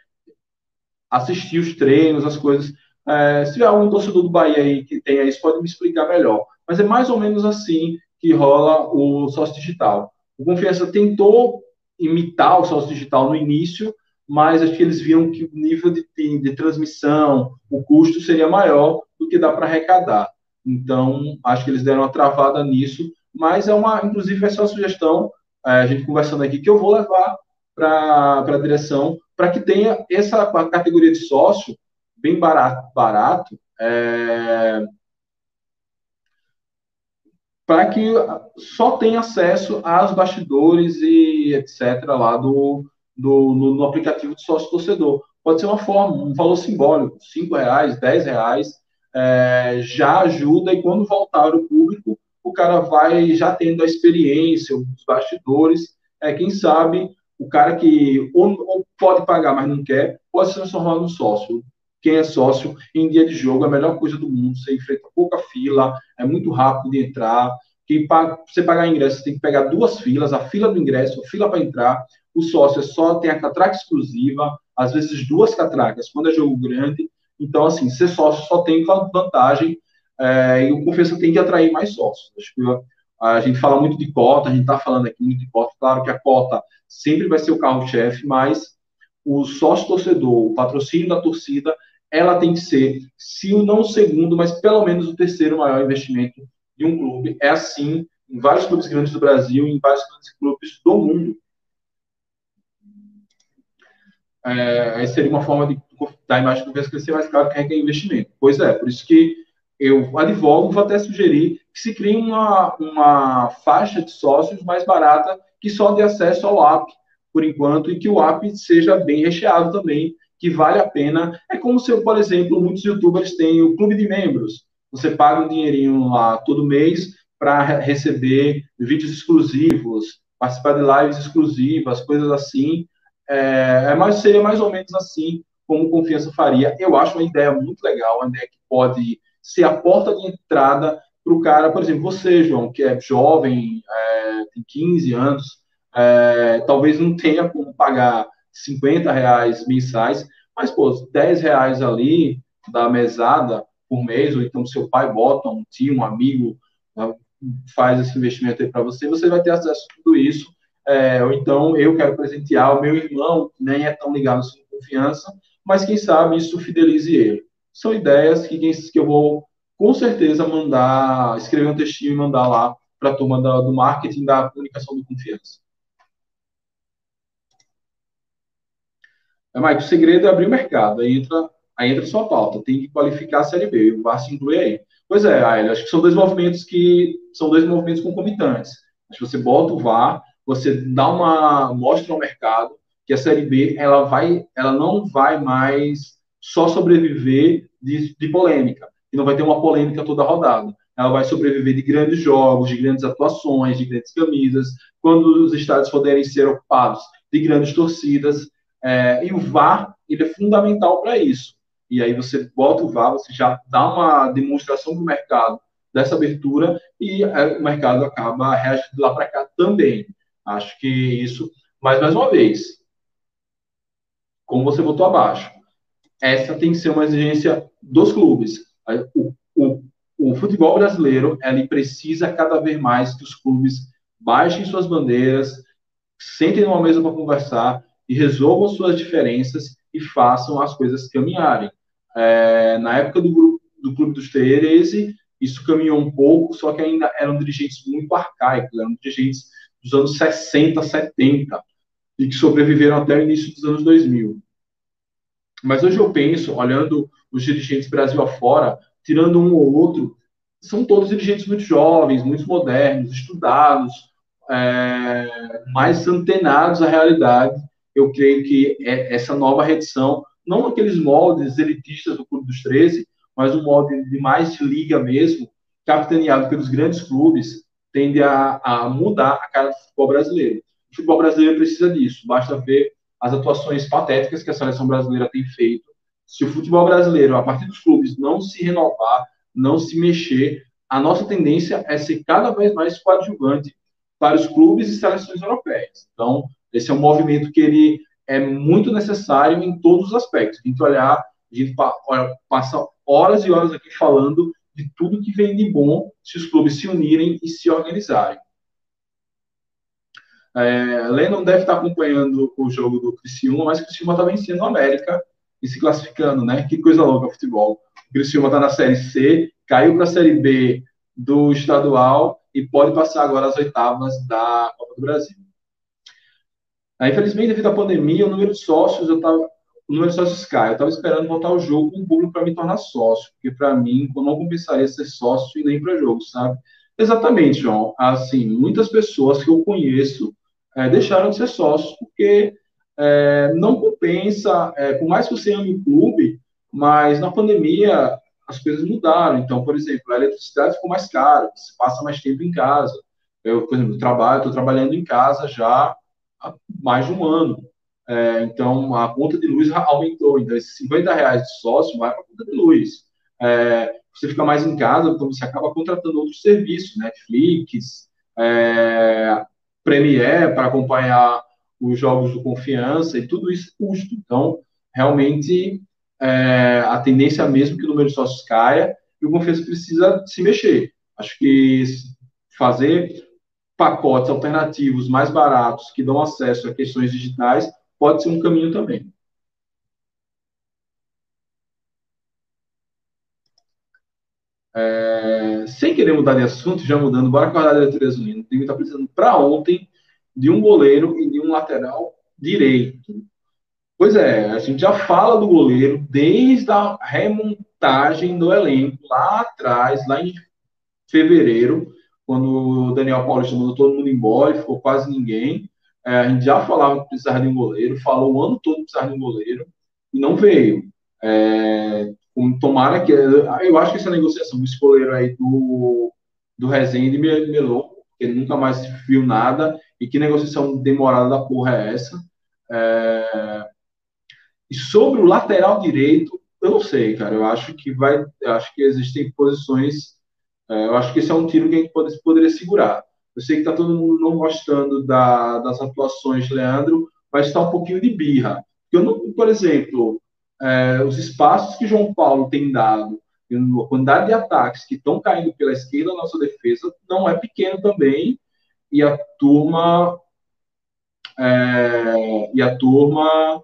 assistir os treinos, as coisas. É, se algum torcedor do Bahia aí que tenha isso, pode me explicar melhor. Mas é mais ou menos assim que rola o sócio digital. O Confiança tentou imitar o sócio digital no início, mas acho que eles viram que o nível de, de, de transmissão, o custo seria maior do que dá para arrecadar. Então, acho que eles deram uma travada nisso, mas é uma, inclusive, essa é uma sugestão, é, a gente conversando aqui, que eu vou levar para a direção, para que tenha essa categoria de sócio bem barato, barato é, para que só tenha acesso aos bastidores e etc. lá do, do no, no, aplicativo de sócio torcedor. Pode ser uma forma, um valor simbólico, cinco reais, dez reais, é, já ajuda e quando voltar o público, o cara vai já tendo a experiência, os bastidores, é, quem sabe o cara que ou, ou pode pagar, mas não quer, pode se transformar num sócio. Quem é sócio em dia de jogo é a melhor coisa do mundo. Você enfrenta pouca fila, é muito rápido de entrar. Que para você pagar ingresso, você tem que pegar duas filas, a fila do ingresso, a fila para entrar. O sócio é só tem a catraca exclusiva, às vezes duas catracas, quando é jogo grande. Então, assim, ser sócio só tem vantagem é, e o Confiança tem que atrair mais sócios. Acho que a gente fala muito de cota, a gente está falando aqui muito de cota. Claro que a cota sempre vai ser o carro-chefe, mas o sócio-torcedor, o patrocínio da torcida, ela tem que ser, se não o segundo, mas pelo menos o terceiro maior investimento de um clube. É assim em vários clubes grandes do Brasil e em vários grandes clubes do mundo. É, seria uma forma de da imagem do Confiança crescer mais caro que requer investimento. Pois é, por isso que eu advogo, vou até sugerir que se crie uma, uma faixa de sócios mais barata que só dê acesso ao app, por enquanto, e que o app seja bem recheado também, que vale a pena. É como se, por exemplo, muitos youtubers têm o clube de membros. Você paga um dinheirinho lá todo mês para receber vídeos exclusivos, participar de lives exclusivas, coisas assim. É, é mais, seria mais ou menos assim como Confiança faria. Eu acho uma ideia muito legal, uma ideia que pode ser a porta de entrada para o cara, por exemplo, você, João, que é jovem, é, tem 15 anos, é, talvez não tenha como pagar 50 reais mensais, mas, pô, 10 reais ali da mesada por mês, ou então seu pai bota, um tio, um amigo, né, faz esse investimento aí para você, você vai ter acesso a tudo isso. É, ou então eu quero presentear o meu irmão, que nem é tão ligado assim, confiança, mas quem sabe isso fidelize ele. São ideias que, que eu vou com certeza mandar, escrever um textinho e mandar lá para a turma do marketing da comunicação do confiança. É, Mike, o segredo é abrir o mercado. Aí entra, aí entra sua pauta. Tem que qualificar a série B. O VAR se inclui aí. Pois é, Aile, acho que são dois movimentos que são dois movimentos concomitantes. Acho que você bota o VAR, você dá uma mostra ao mercado que a série B ela vai, ela não vai mais só sobreviver de, de polêmica, e não vai ter uma polêmica toda rodada. Ela vai sobreviver de grandes jogos, de grandes atuações, de grandes camisas, quando os estádios puderem ser ocupados de grandes torcidas. É, e o VAR ele é fundamental para isso. E aí você bota o VAR, você já dá uma demonstração para o mercado dessa abertura e é, o mercado acaba reagindo lá para cá também. Acho que isso, mas mais uma vez, como você votou abaixo. Essa tem que ser uma exigência dos clubes. O, o, o futebol brasileiro ele precisa cada vez mais que os clubes baixem suas bandeiras, sentem numa mesa para conversar e resolvam suas diferenças e façam as coisas caminharem. É, na época do, grupo, do Clube dos 13, isso caminhou um pouco, só que ainda eram dirigentes muito arcaicos, eram dirigentes dos anos 60, 70, e que sobreviveram até o início dos anos 2000. Mas hoje eu penso, olhando os dirigentes Brasil afora, tirando um ou outro, são todos dirigentes muito jovens, muito modernos, estudados, é, mais antenados à realidade. Eu creio que é essa nova redição, não aqueles moldes elitistas do Clube dos 13, mas um molde de mais liga mesmo, capitaneado pelos grandes clubes, tende a, a mudar a cara do futebol brasileiro. O futebol brasileiro precisa disso, basta ver as atuações patéticas que a seleção brasileira tem feito. Se o futebol brasileiro, a partir dos clubes, não se renovar, não se mexer, a nossa tendência é ser cada vez mais coadjuvante para os clubes e seleções europeias. Então, esse é um movimento que ele é muito necessário em todos os aspectos. A gente olhar, a gente passa horas e horas aqui falando de tudo que vem de bom se os clubes se unirem e se organizarem. É, Lennon deve estar acompanhando o jogo do Criciúma, mas o Criciúma está vencendo o América e se classificando, né? Que coisa louca futebol. O Criciúma está na Série C, caiu para a Série B do estadual e pode passar agora as oitavas da Copa do Brasil. Aí, infelizmente, devido à pandemia, o número de sócios, eu tava, o número de sócios cai. Eu estava esperando voltar ao jogo com o público para me tornar sócio, porque para mim, eu não compensaria ser sócio e nem para jogo, sabe? Exatamente, João. Assim, muitas pessoas que eu conheço é, deixaram de ser sócios, porque é, não compensa, é, por mais que você ame o clube, mas na pandemia as coisas mudaram. Então, por exemplo, a eletricidade ficou mais cara, você passa mais tempo em casa. Eu, por exemplo, trabalho, estou trabalhando em casa já há mais de um ano. É, então, a conta de luz aumentou. Então, esses 50 reais de sócio vai para a conta de luz. É, você fica mais em casa, então você acaba contratando outros serviços, Netflix, é, Premiere para acompanhar os jogos do Confiança e tudo isso custo. Então, realmente, é, a tendência é mesmo que o número de sócios caia e o Confiança precisa se mexer. Acho que fazer pacotes alternativos mais baratos que dão acesso a questões digitais pode ser um caminho também. É, sem querer mudar de assunto, já mudando, bora com a diretoria azulina. O time está precisando para ontem de um goleiro e de um lateral direito. Pois é, a gente já fala do goleiro desde a remontagem do elenco lá atrás, lá em fevereiro, quando o Daniel Paulista mandou todo mundo embora e ficou quase ninguém. É, a gente já falava que precisava de um goleiro, falou o ano todo que precisava de um goleiro e não veio. É, tomara que. Eu acho que essa negociação, esse goleiro aí do, do Rezende melou, porque nunca mais viu nada. E que negociação demorada da porra é essa? É, e sobre o lateral direito, eu não sei, cara. Eu acho que vai. Acho que existem posições. É, eu acho que esse é um tiro que a gente pode, poderia segurar. Eu sei que está todo mundo não gostando da, das atuações de Leandro, mas está um pouquinho de birra. Eu não, por exemplo, é, os espaços que João Paulo tem dado, a quantidade de ataques que estão caindo pela esquerda na nossa defesa não é pequeno também, e a turma é, e a turma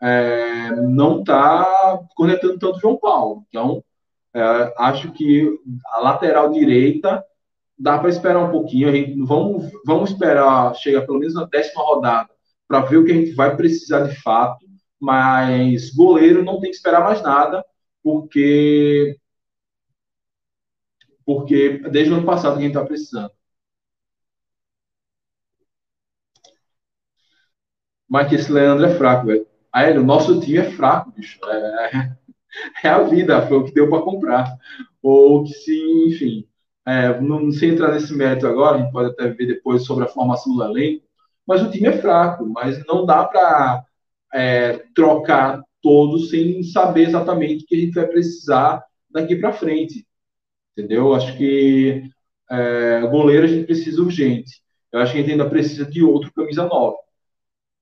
é, não está conectando tanto João Paulo. Então, é, acho que a lateral direita dá para esperar um pouquinho. A gente, vamos, vamos esperar chegar pelo menos na décima rodada para ver o que a gente vai precisar de fato mas goleiro não tem que esperar mais nada, porque porque desde o ano passado quem está precisando. Mas que esse Leandro é fraco, velho. Aí, o nosso time é fraco, bicho. É, é a vida, foi o que deu para comprar. Ou que se, enfim, é, não, sei entrar nesse mérito agora, a gente pode até ver depois sobre a formação do elenco, mas o time é fraco, mas não dá para é, trocar todos sem saber exatamente o que a gente vai precisar daqui para frente. Entendeu? Acho que é, goleiro a gente precisa urgente. Eu acho que a gente ainda precisa de outro camisa nova.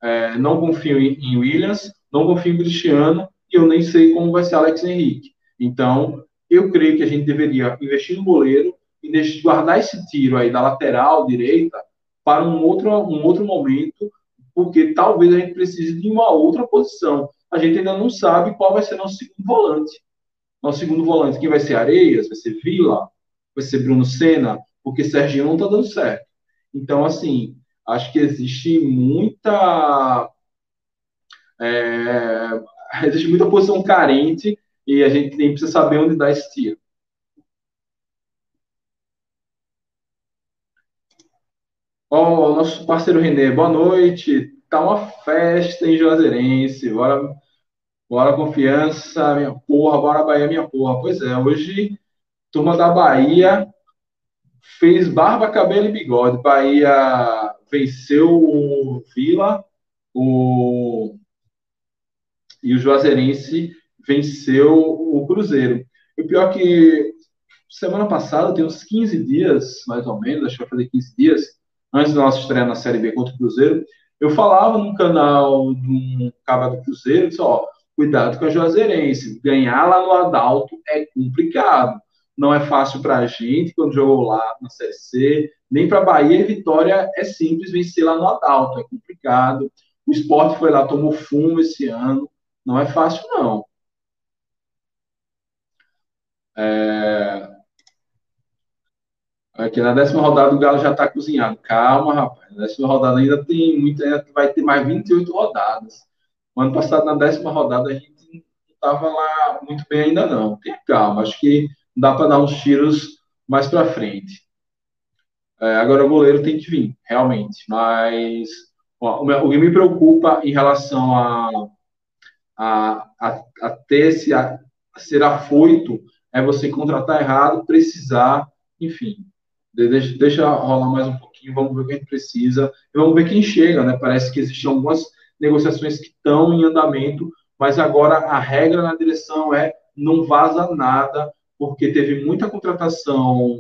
É, não confio em, em, Williams, não confio em Cristiano e eu nem sei como vai ser Alex Henrique. Então, eu creio que a gente deveria investir no goleiro e guardar esse tiro aí da lateral direita para um outro, um outro momento porque talvez a gente precise de uma outra posição. A gente ainda não sabe qual vai ser nosso segundo volante. Nosso segundo volante, quem vai ser Areias, vai ser Vila, Vai ser Bruno Senna? Porque Serginho não está dando certo. Então, assim, acho que existe muita. É, existe muita posição carente e a gente nem precisa saber onde dá esse tiro. Ó, oh, nosso parceiro Renê, boa noite. Tá uma festa em Juazeirense. Bora, bora confiança, minha porra. Bora Bahia, minha porra. Pois é, hoje, turma da Bahia fez barba, cabelo e bigode. Bahia venceu o Vila o... e o Juazeirense venceu o Cruzeiro. E o pior é que semana passada, tem uns 15 dias, mais ou menos, acho que vai fazer 15 dias, antes da nossa estreia na Série B contra o Cruzeiro, eu falava no canal do Cabo do Cruzeiro, disse, ó, cuidado com a Juazeirense, ganhar lá no Adalto é complicado. Não é fácil para a gente, quando jogou lá na Série C, nem para Bahia Vitória é simples vencer lá no Adalto, é complicado. O esporte foi lá, tomou fumo esse ano, não é fácil não. É... Aqui na décima rodada o Galo já está cozinhado. Calma, rapaz. Na décima rodada ainda tem muito, ainda vai ter mais 28 rodadas. O ano passado, na décima rodada, a gente não estava lá muito bem ainda, não. Tenha calma, acho que dá para dar uns tiros mais para frente. É, agora o goleiro tem que vir, realmente. Mas ó, o, que me preocupa em relação a, a, a, a ter esse, a, ser afoito é você contratar errado, precisar, enfim. Deixa, deixa rolar mais um pouquinho, vamos ver o que a gente precisa e vamos ver quem chega, né? Parece que existem algumas negociações que estão em andamento, mas agora a regra na direção é não vaza nada, porque teve muita contratação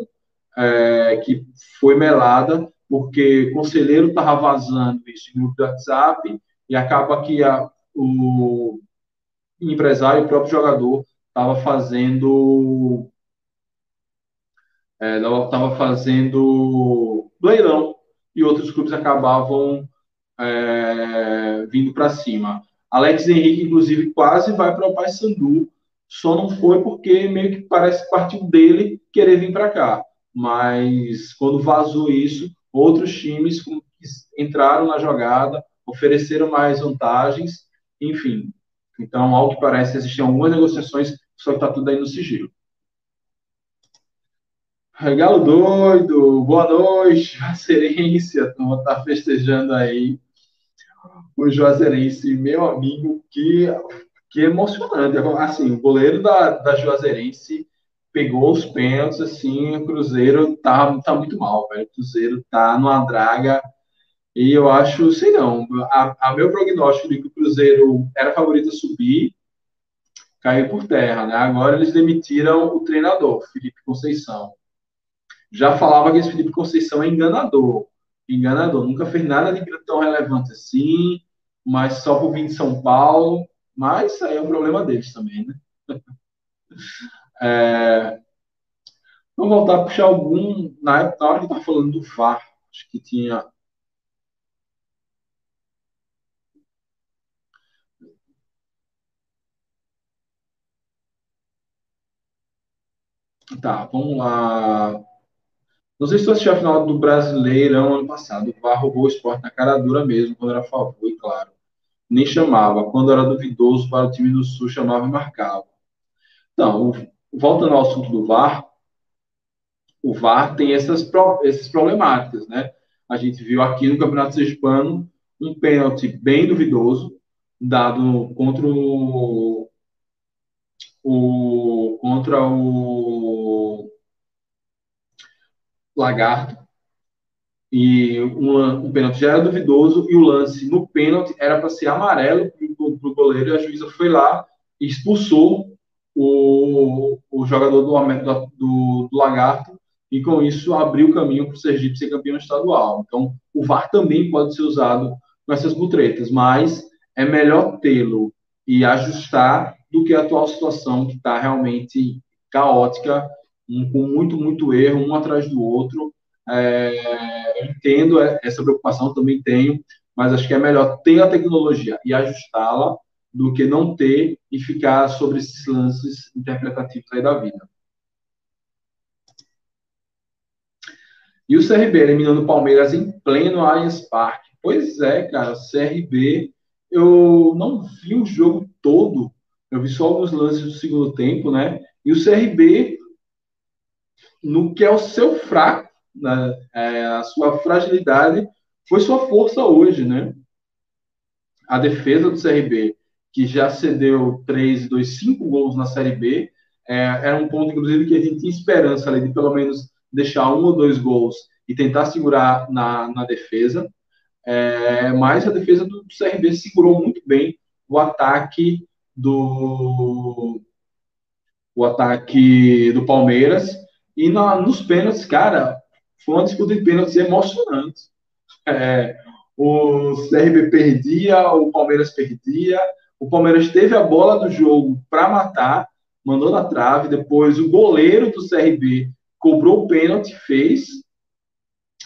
é, que foi melada, porque o conselheiro estava vazando isso no grupo WhatsApp e acaba que a, o empresário, o próprio jogador, estava fazendo estava é, fazendo leilão e outros clubes acabavam é, vindo para cima. Alex Henrique, inclusive, quase vai para o Paysandu, só não foi porque meio que parece que partiu dele querer vir para cá. Mas quando vazou isso, outros times entraram na jogada, ofereceram mais vantagens, enfim. Então, ao que parece, existem algumas negociações, só que está tudo aí no sigilo. Galo doido, boa noite, Juazeirense, a tá festejando aí o Juazeirense, meu amigo, que, que emocionante. Assim, o goleiro da, da Juazeirense pegou os pênaltis, assim, o Cruzeiro tá, tá muito mal, velho. O Cruzeiro tá numa draga e eu acho, sei não, a, a meu prognóstico de que o Cruzeiro era favorito a subir, caiu por terra, né? Agora eles demitiram o treinador, Felipe Conceição já falava que esse Felipe Conceição é enganador. Enganador. Nunca fez nada de tão relevante assim, mas só por vir de São Paulo. Mas isso aí é um problema deles também, né? é... Vamos voltar a puxar algum. Na, época, na hora que estava falando do VAR, acho que tinha. Tá, vamos lá. Não sei se você assistiu a final do Brasileirão ano passado. O VAR roubou o esporte na cara dura mesmo, quando era favor, e claro. Nem chamava. Quando era duvidoso para o time do Sul, chamava e marcava. Então, voltando ao assunto do VAR, o VAR tem essas, essas problemáticas, né? A gente viu aqui no Campeonato Sergipano um pênalti bem duvidoso, dado contra o, o contra o Lagarto. E um, um pênalti já era duvidoso e o lance no pênalti era para ser amarelo para o goleiro e a juíza foi lá e expulsou o, o jogador do, do, do Lagarto e com isso abriu o caminho para o Sergipe ser campeão estadual. Então, o VAR também pode ser usado com essas butretas, mas é melhor tê-lo e ajustar do que a atual situação que está realmente caótica um, com muito, muito erro, um atrás do outro. É, entendo essa preocupação, também tenho, mas acho que é melhor ter a tecnologia e ajustá-la do que não ter e ficar sobre esses lances interpretativos aí da vida. E o CRB eliminando o Palmeiras em pleno Allianz Parque. Pois é, cara, CRB, eu não vi o jogo todo, eu vi só alguns lances do segundo tempo, né? E o CRB, no que é o seu fraco, né? É, a sua fragilidade, foi sua força hoje, né? A defesa do CRB, que já cedeu 3, 2, 5 gols na Série B, é, era um ponto, inclusive, que a gente tinha esperança ali, de pelo menos deixar um ou dois gols e tentar segurar na, na defesa. É, mas a defesa do CRB segurou muito bem o ataque do o ataque do Palmeiras e na, nos pênaltis, cara, foi uma disputa de pênaltis emocionante. É, o CRB perdia, o Palmeiras perdia, o Palmeiras teve a bola do jogo para matar, mandou na trave, depois o goleiro do CRB cobrou o pênalti, fez,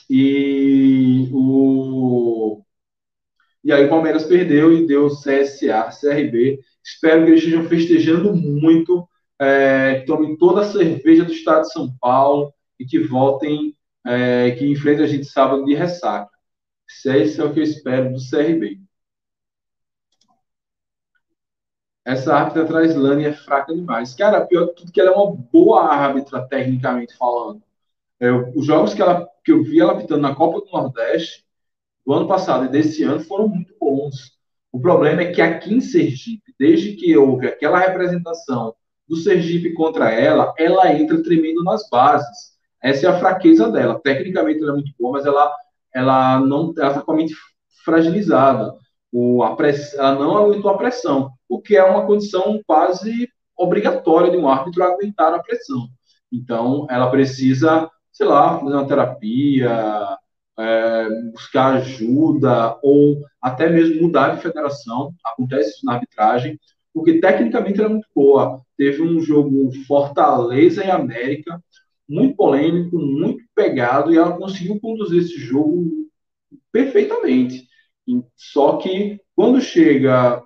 e o e aí o Palmeiras perdeu e deu CSA, CRB. Espero que eles estejam festejando muito, é, que tomem toda a cerveja do estado de São Paulo e que voltem, é, que enfrentem a gente sábado de ressaca. Isso é o que eu espero do CRB. Essa árbitra Traislane é fraca demais. Cara, pior de tudo que ela é uma boa árbitra, tecnicamente falando. É, os jogos que, ela, que eu vi ela apitando na Copa do Nordeste, do ano passado e desse ano, foram muito bons. O problema é que aqui em Sergipe, desde que houve aquela representação do Sergipe contra ela, ela entra tremendo nas bases. Essa é a fraqueza dela. Tecnicamente ela é muito boa, mas ela, ela não ela está com a mente fragilizada. O, a press, ela não aguentou a pressão o que é uma condição quase obrigatória de um árbitro aguentar a pressão. Então, ela precisa, sei lá, fazer uma terapia, é, buscar ajuda ou até mesmo mudar de federação. Acontece isso na arbitragem, porque tecnicamente ela é muito boa. Teve um jogo Fortaleza e América, muito polêmico, muito pegado, e ela conseguiu conduzir esse jogo perfeitamente. Só que quando chega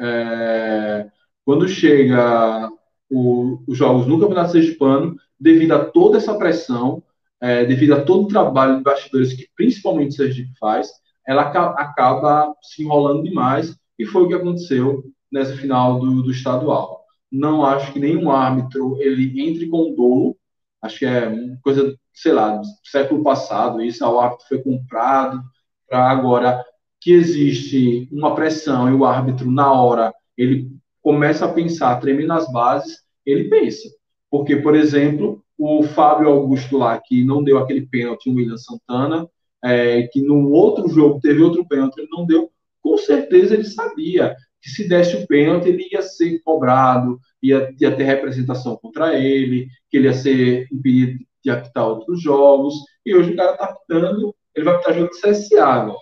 é, quando chega o, os jogos no Campeonato Sergipano, devido a toda essa pressão, é, devido a todo o trabalho de bastidores que principalmente o Sergipe faz, ela acaba se enrolando demais e foi o que aconteceu nessa final do, do estadual. Não acho que nenhum árbitro ele entre com dolo, acho que é coisa, sei lá, do século passado, isso, o árbitro foi comprado para agora que existe uma pressão e o árbitro, na hora, ele começa a pensar, treme nas bases, ele pensa. Porque, por exemplo, o Fábio Augusto lá, que não deu aquele pênalti, o William Santana, é, que no outro jogo teve outro pênalti, ele não deu, com certeza ele sabia que se desse o pênalti, ele ia ser cobrado, ia, ia ter representação contra ele, que ele ia ser impedido de apitar outros jogos, e hoje o cara está apitando, ele vai apitar jogo de CSA agora.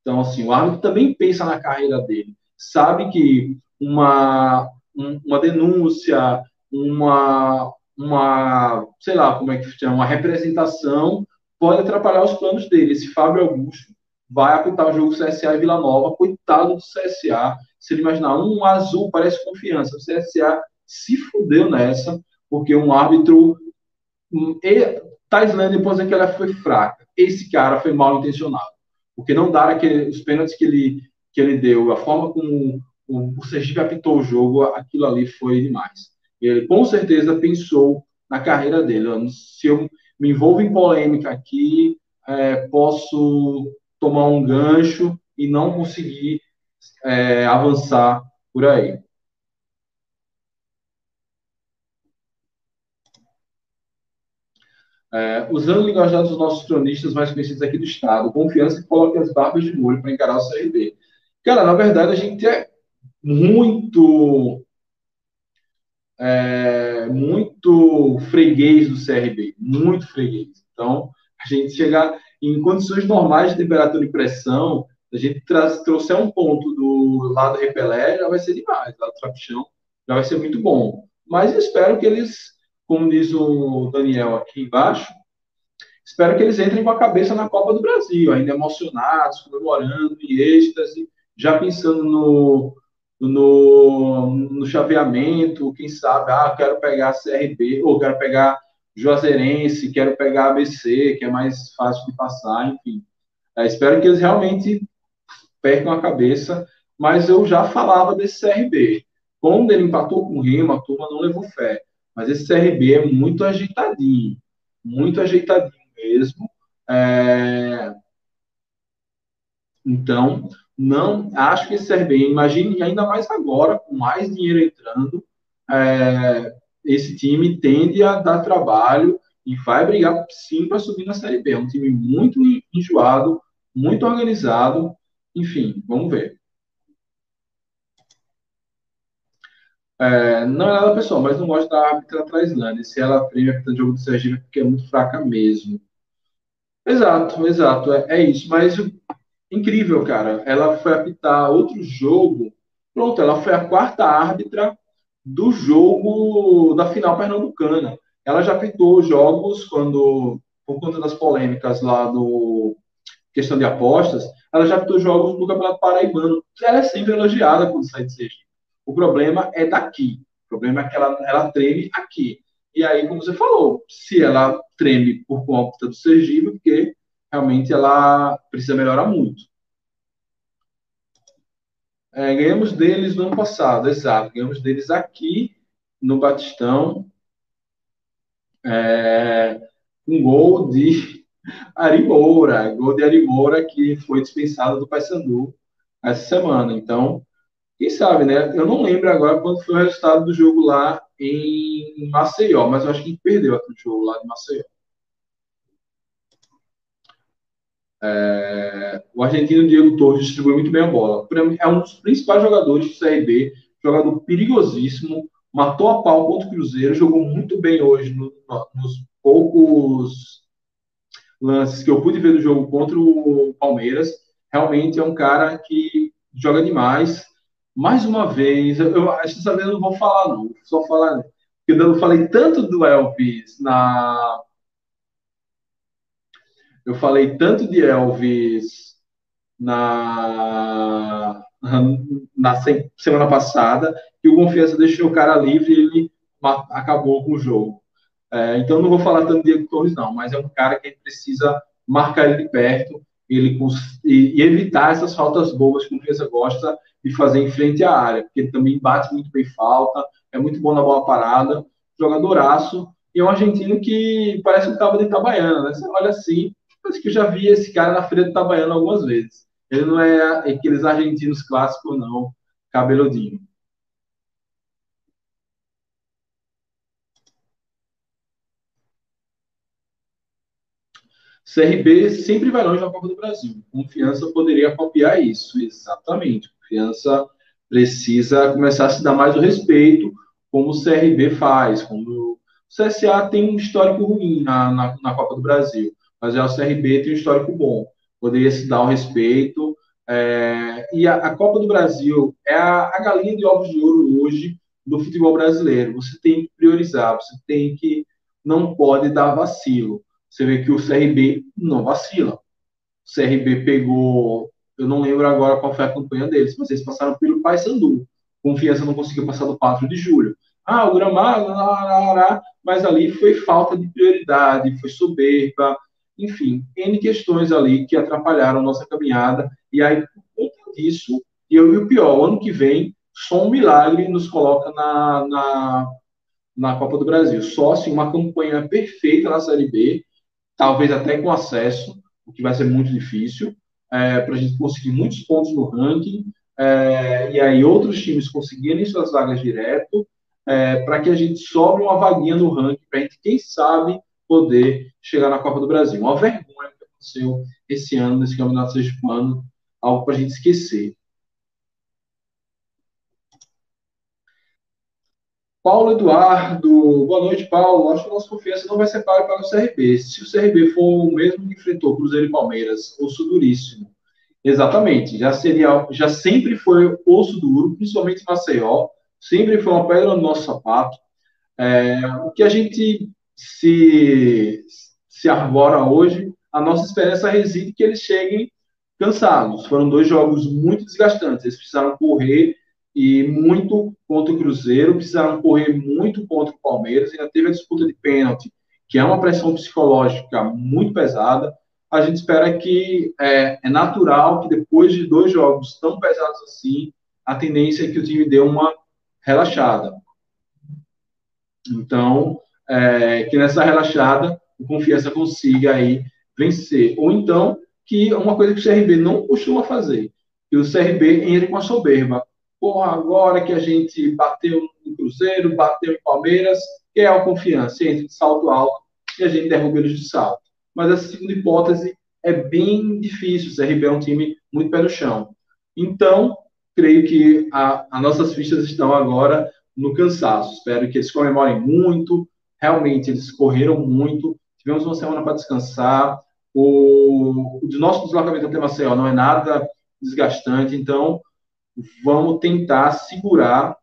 Então, assim, o árbitro também pensa na carreira dele. Sabe que uma, uma denúncia, uma, uma, sei lá, como é que chama, uma representação pode atrapalhar os planos dele. Esse Fábio Augusto vai apitar o jogo CSA e Vila Nova, coitado do CSA. Se ele imaginar um azul, parece confiança. O CSA se fudeu nessa, porque um árbitro. Taislândia, depois que ela foi fraca. Esse cara foi mal intencionado porque não dar aquele, os pênaltis que ele, que ele deu, a forma como o, o Sergipe apitou o jogo, aquilo ali foi demais. Ele com certeza pensou na carreira dele. Se eu me envolvo em polêmica aqui, é, posso tomar um gancho e não conseguir é, avançar por aí. É, usando linguajar dos nossos cronistas mais conhecidos aqui do Estado, confiança que coloque as barbas de molho para encarar o CRB. Cara, na verdade, a gente é muito. É, muito freguês do CRB, muito freguês. Então, a gente chegar em condições normais de temperatura e pressão, a gente trouxer um ponto do lado repelé, já vai ser demais, lado trapichão, já vai ser muito bom. Mas espero que eles como diz o Daniel aqui embaixo, espero que eles entrem com a cabeça na Copa do Brasil, ainda emocionados, comemorando, em êxtase, já pensando no, no, no chaveamento, quem sabe, ah, quero pegar CRB, ou quero pegar Juazeirense, quero pegar ABC, que é mais fácil de passar, enfim. É, espero que eles realmente percam a cabeça, mas eu já falava desse CRB. Quando ele empatou com o Remo, a turma não levou fé. Mas esse CRB é muito ajeitadinho, muito ajeitadinho mesmo. É... Então, não acho que esse CRB, imagine ainda mais agora, com mais dinheiro entrando, é... esse time tende a dar trabalho e vai brigar sim para subir na Série B. É um time muito enjoado, muito organizado. Enfim, vamos ver. É, não é nada pessoal, mas não gosto da árbitra Traislane. Se ela prêmio a de jogo do Sergipe, é porque é muito fraca mesmo. Exato, exato, é, é, isso. Mas incrível, cara. Ela foi apitar outro jogo. Pronto, ela foi a quarta árbitra do jogo da final pernambucana. Ela já apitou jogos quando, por conta das polêmicas lá do questão de apostas, ela já apitou jogos do Campeonato Paraibano. Ela é sempre elogiada quando sai de Sergipe. O problema é daqui. O problema é que ela, ela treme aqui. E aí, como você falou, se ela treme por conta do Sergipe, porque realmente ela precisa melhorar muito. É, ganhamos deles no ano passado, exato. Ganhamos deles aqui no Batistão. É, um gol de Ari Moura, gol de Ari Moura que foi dispensado do Paysandu essa semana. Então, quem sabe, né? Eu não lembro agora quando foi o resultado do jogo lá em Maceió, mas eu acho que perdeu aquele jogo lá de Maceió. É, o argentino Diego Torres distribui muito bem a bola. É um dos principais jogadores do CRB, jogador perigosíssimo, matou a pau contra o Cruzeiro, jogou muito bem hoje no, nos poucos lances que eu pude ver do jogo contra o Palmeiras. Realmente é um cara que joga demais mais uma vez, eu acho que eu não vou falar, não, só falar, porque eu falei tanto do Elvis na. Eu falei tanto de Elvis na, na semana passada que o Confiança deixou o cara livre e ele acabou com o jogo. É, então não vou falar tanto de Diego Torres, não, mas é um cara que precisa marcar ele de perto ele, e, e evitar essas faltas boas que o Confiança gosta de fazer em frente à área, porque ele também bate muito bem falta, é muito bom na bola parada, jogadoraço, e é um argentino que parece que estava de Itabaiana, né? Você olha assim, parece que eu já vi esse cara na feira de Itabaiana algumas vezes. Ele não é aqueles argentinos clássicos, não, cabeludinho. CRB sempre vai longe na Copa do Brasil. Confiança poderia copiar isso, exatamente. Confiança precisa começar a se dar mais o respeito, como o CRB faz, como o CSA tem um histórico ruim na, na, na Copa do Brasil, mas é o CRB tem um histórico bom. Poderia se dar o respeito. É, e a, a, Copa do Brasil é a, a galinha de ovos de ouro hoje do futebol brasileiro. Você tem que priorizar, você tem que. Não pode dar vacilo. Você vê que o CRB não vacila. O CRB pegou eu não lembro agora qual foi a campanha deles, mas eles passaram pelo Paysandu. Confiança não conseguiu passar do 4 de julho. Ah, o gramado, mas ali foi falta de prioridade, foi soberba, enfim, N questões ali que atrapalharam nossa caminhada. E aí, por conta disso, e eu vi o pior, ano que vem, só um milagre nos coloca na, na, na Copa do Brasil. Só assim, uma campanha perfeita na Série B, talvez até com acesso, o que vai ser muito difícil é, para a gente conseguir muitos pontos no ranking, é, e aí outros times conseguirem suas vagas direto, é, para que a gente sobre uma vaguinha no ranking, para a gente, quem sabe, poder chegar na Copa do Brasil. Uma vergonha que aconteceu esse ano, nesse campeonato sergipano, algo para a gente esquecer. Paulo Eduardo, boa noite, Paulo. Acho que nossa confiança não vai ser paga para o CRB. Se o CRB for o mesmo que enfrentou Cruzeiro e Palmeiras, osso duríssimo. Exatamente, já seria, já sempre foi osso duro, principalmente Maceió, sempre foi uma pedra no nosso sapato. É, o que a gente se, se arbora hoje, a nossa esperança reside que eles cheguem cansados. Foram dois jogos muito desgastantes, eles precisaram correr e muito contra o Cruzeiro, precisaram correr muito contra o Palmeiras, ainda teve a disputa de pênalti, que é uma pressão psicológica muito pesada. A gente espera que é, é natural que depois de dois jogos tão pesados assim, a tendência é que o time dê uma relaxada. Então, é, que nessa relaxada o Confiança consiga aí vencer. Ou então, que é uma coisa que o CRB não costuma fazer, que o CRB entre com a soberba. Porra, agora que a gente bateu no Cruzeiro, bateu em Palmeiras, que é a confiança, entre de salto alto e a gente derruba eles de salto. Mas essa segunda hipótese é bem difícil, o CRB é um time muito pé no chão. Então, creio que as nossas fichas estão agora no cansaço. Espero que eles comemorem muito, realmente eles correram muito, tivemos uma semana para descansar, o, o nosso deslocamento até Maceió não é nada desgastante, então vamos tentar segurar.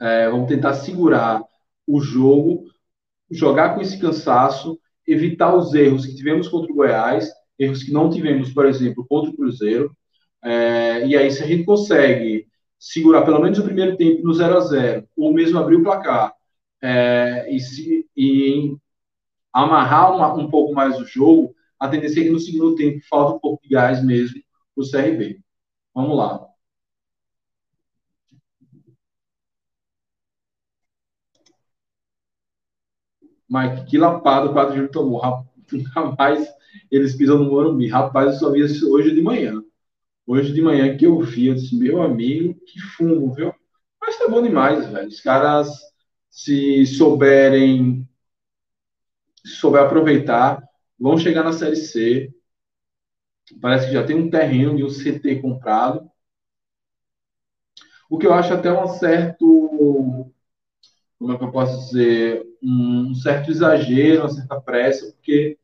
É, vamos tentar segurar o jogo, jogar com esse cansaço, evitar os erros que tivemos contra o Goiás, erros que não tivemos, por exemplo, contra o Cruzeiro. É, e aí, se a gente consegue segurar pelo menos o primeiro tempo no 0 a 0 ou mesmo abrir o placar, é, e, se, e amarrar uma, um pouco mais o jogo, a tendência é que no segundo tempo falta um pouco de gás mesmo o CRB. Vamos lá. Mike, que lapada o quadro Júlio tomou. Rapaz, eles pisam no Morumbi. Rapaz, eu só vi isso hoje de manhã. Hoje de manhã que eu vi, eu disse, meu amigo, que fumo, viu? Mas tá bom demais, velho. Os caras, se souberem, se souber aproveitar, vão chegar na Série C. Parece que já tem um terreno de um CT comprado. O que eu acho até um certo, como é que eu posso dizer, um certo exagero, uma certa pressa, porque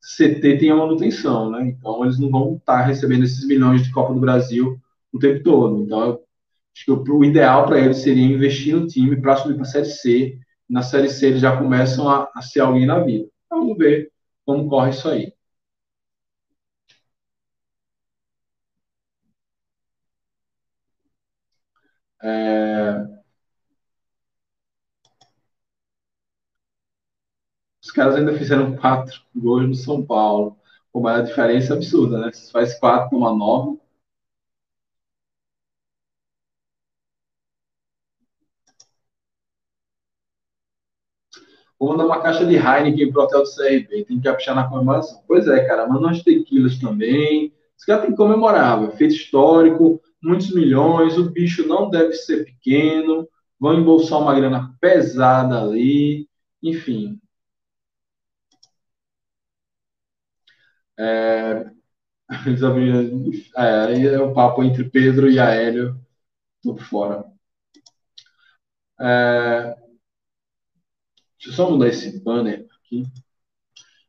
CT tem a manutenção, né? Então eles não vão estar recebendo esses milhões de Copa do Brasil o tempo todo. Então acho que o, ideal para eles seria investir no time para subir para a Série C. Na Série C eles já começam a, a ser alguém na vida. Então, vamos ver como corre isso aí. É... caras ainda fizeram quatro gols no São Paulo. Como é a diferença absurda, né? Se faz quatro, toma nove. Vou mandar uma caixa de Heineken pro hotel do CRB. Tem que caprichar na comemoração. Pois é, cara. Manda umas tequilas também. Os caras têm que comemorar. Feito histórico, muitos milhões. O bicho não deve ser pequeno. Vão embolsar uma grana pesada ali. Enfim. É, é, aí é o papo entre Pedro e Aélio. Tô por fora. É, Deixa eu só mudar esse banner aqui.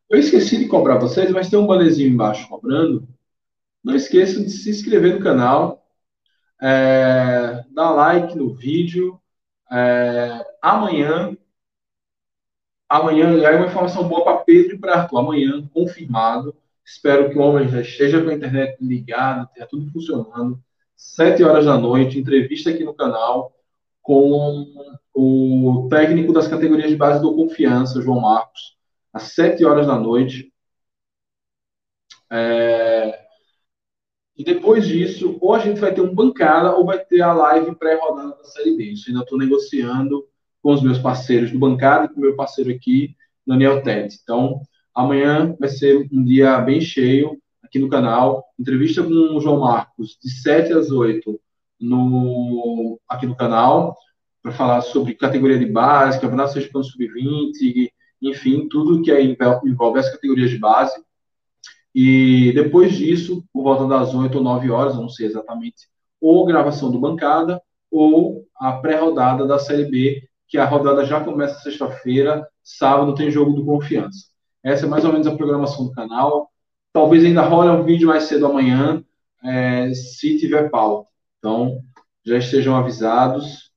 Eu esqueci de cobrar vocês, mas tem um bannerzinho embaixo cobrando. Não esqueçam de se inscrever no canal, é, dar like no vídeo. É, amanhã, amanhã, é uma informação boa para Pedro e para Arthur. Amanhã, confirmado. Espero que o homem já esteja com a internet ligada, tenha tudo funcionando. Sete horas da noite, entrevista aqui no canal com o técnico das categorias de base do Confiança, João Marcos, às 7 horas da noite. É... E depois disso, ou a gente vai ter um bancada ou vai ter a live pré-rodada da Série B. Isso ainda estou negociando com os meus parceiros do bancada e com o meu parceiro aqui, Daniel Tete. Então, amanhã vai ser um dia bem cheio aqui no canal. Entrevista com o João Marcos, de 7 às 8 no, aqui no canal, para falar sobre categoria de base, campeonato sergipano sub-20, enfim, tudo que é, envolve as categorias de base. E depois disso, por volta das 8 ou 9 horas, não sei exatamente, ou gravação do bancada, ou a pré-rodada da Série B, que a rodada já começa sexta-feira, sábado tem jogo do Confiança. Essa é mais ou menos a programação do canal. Talvez ainda role um vídeo mais cedo amanhã, é, se tiver pauta. Então, já estejam avisados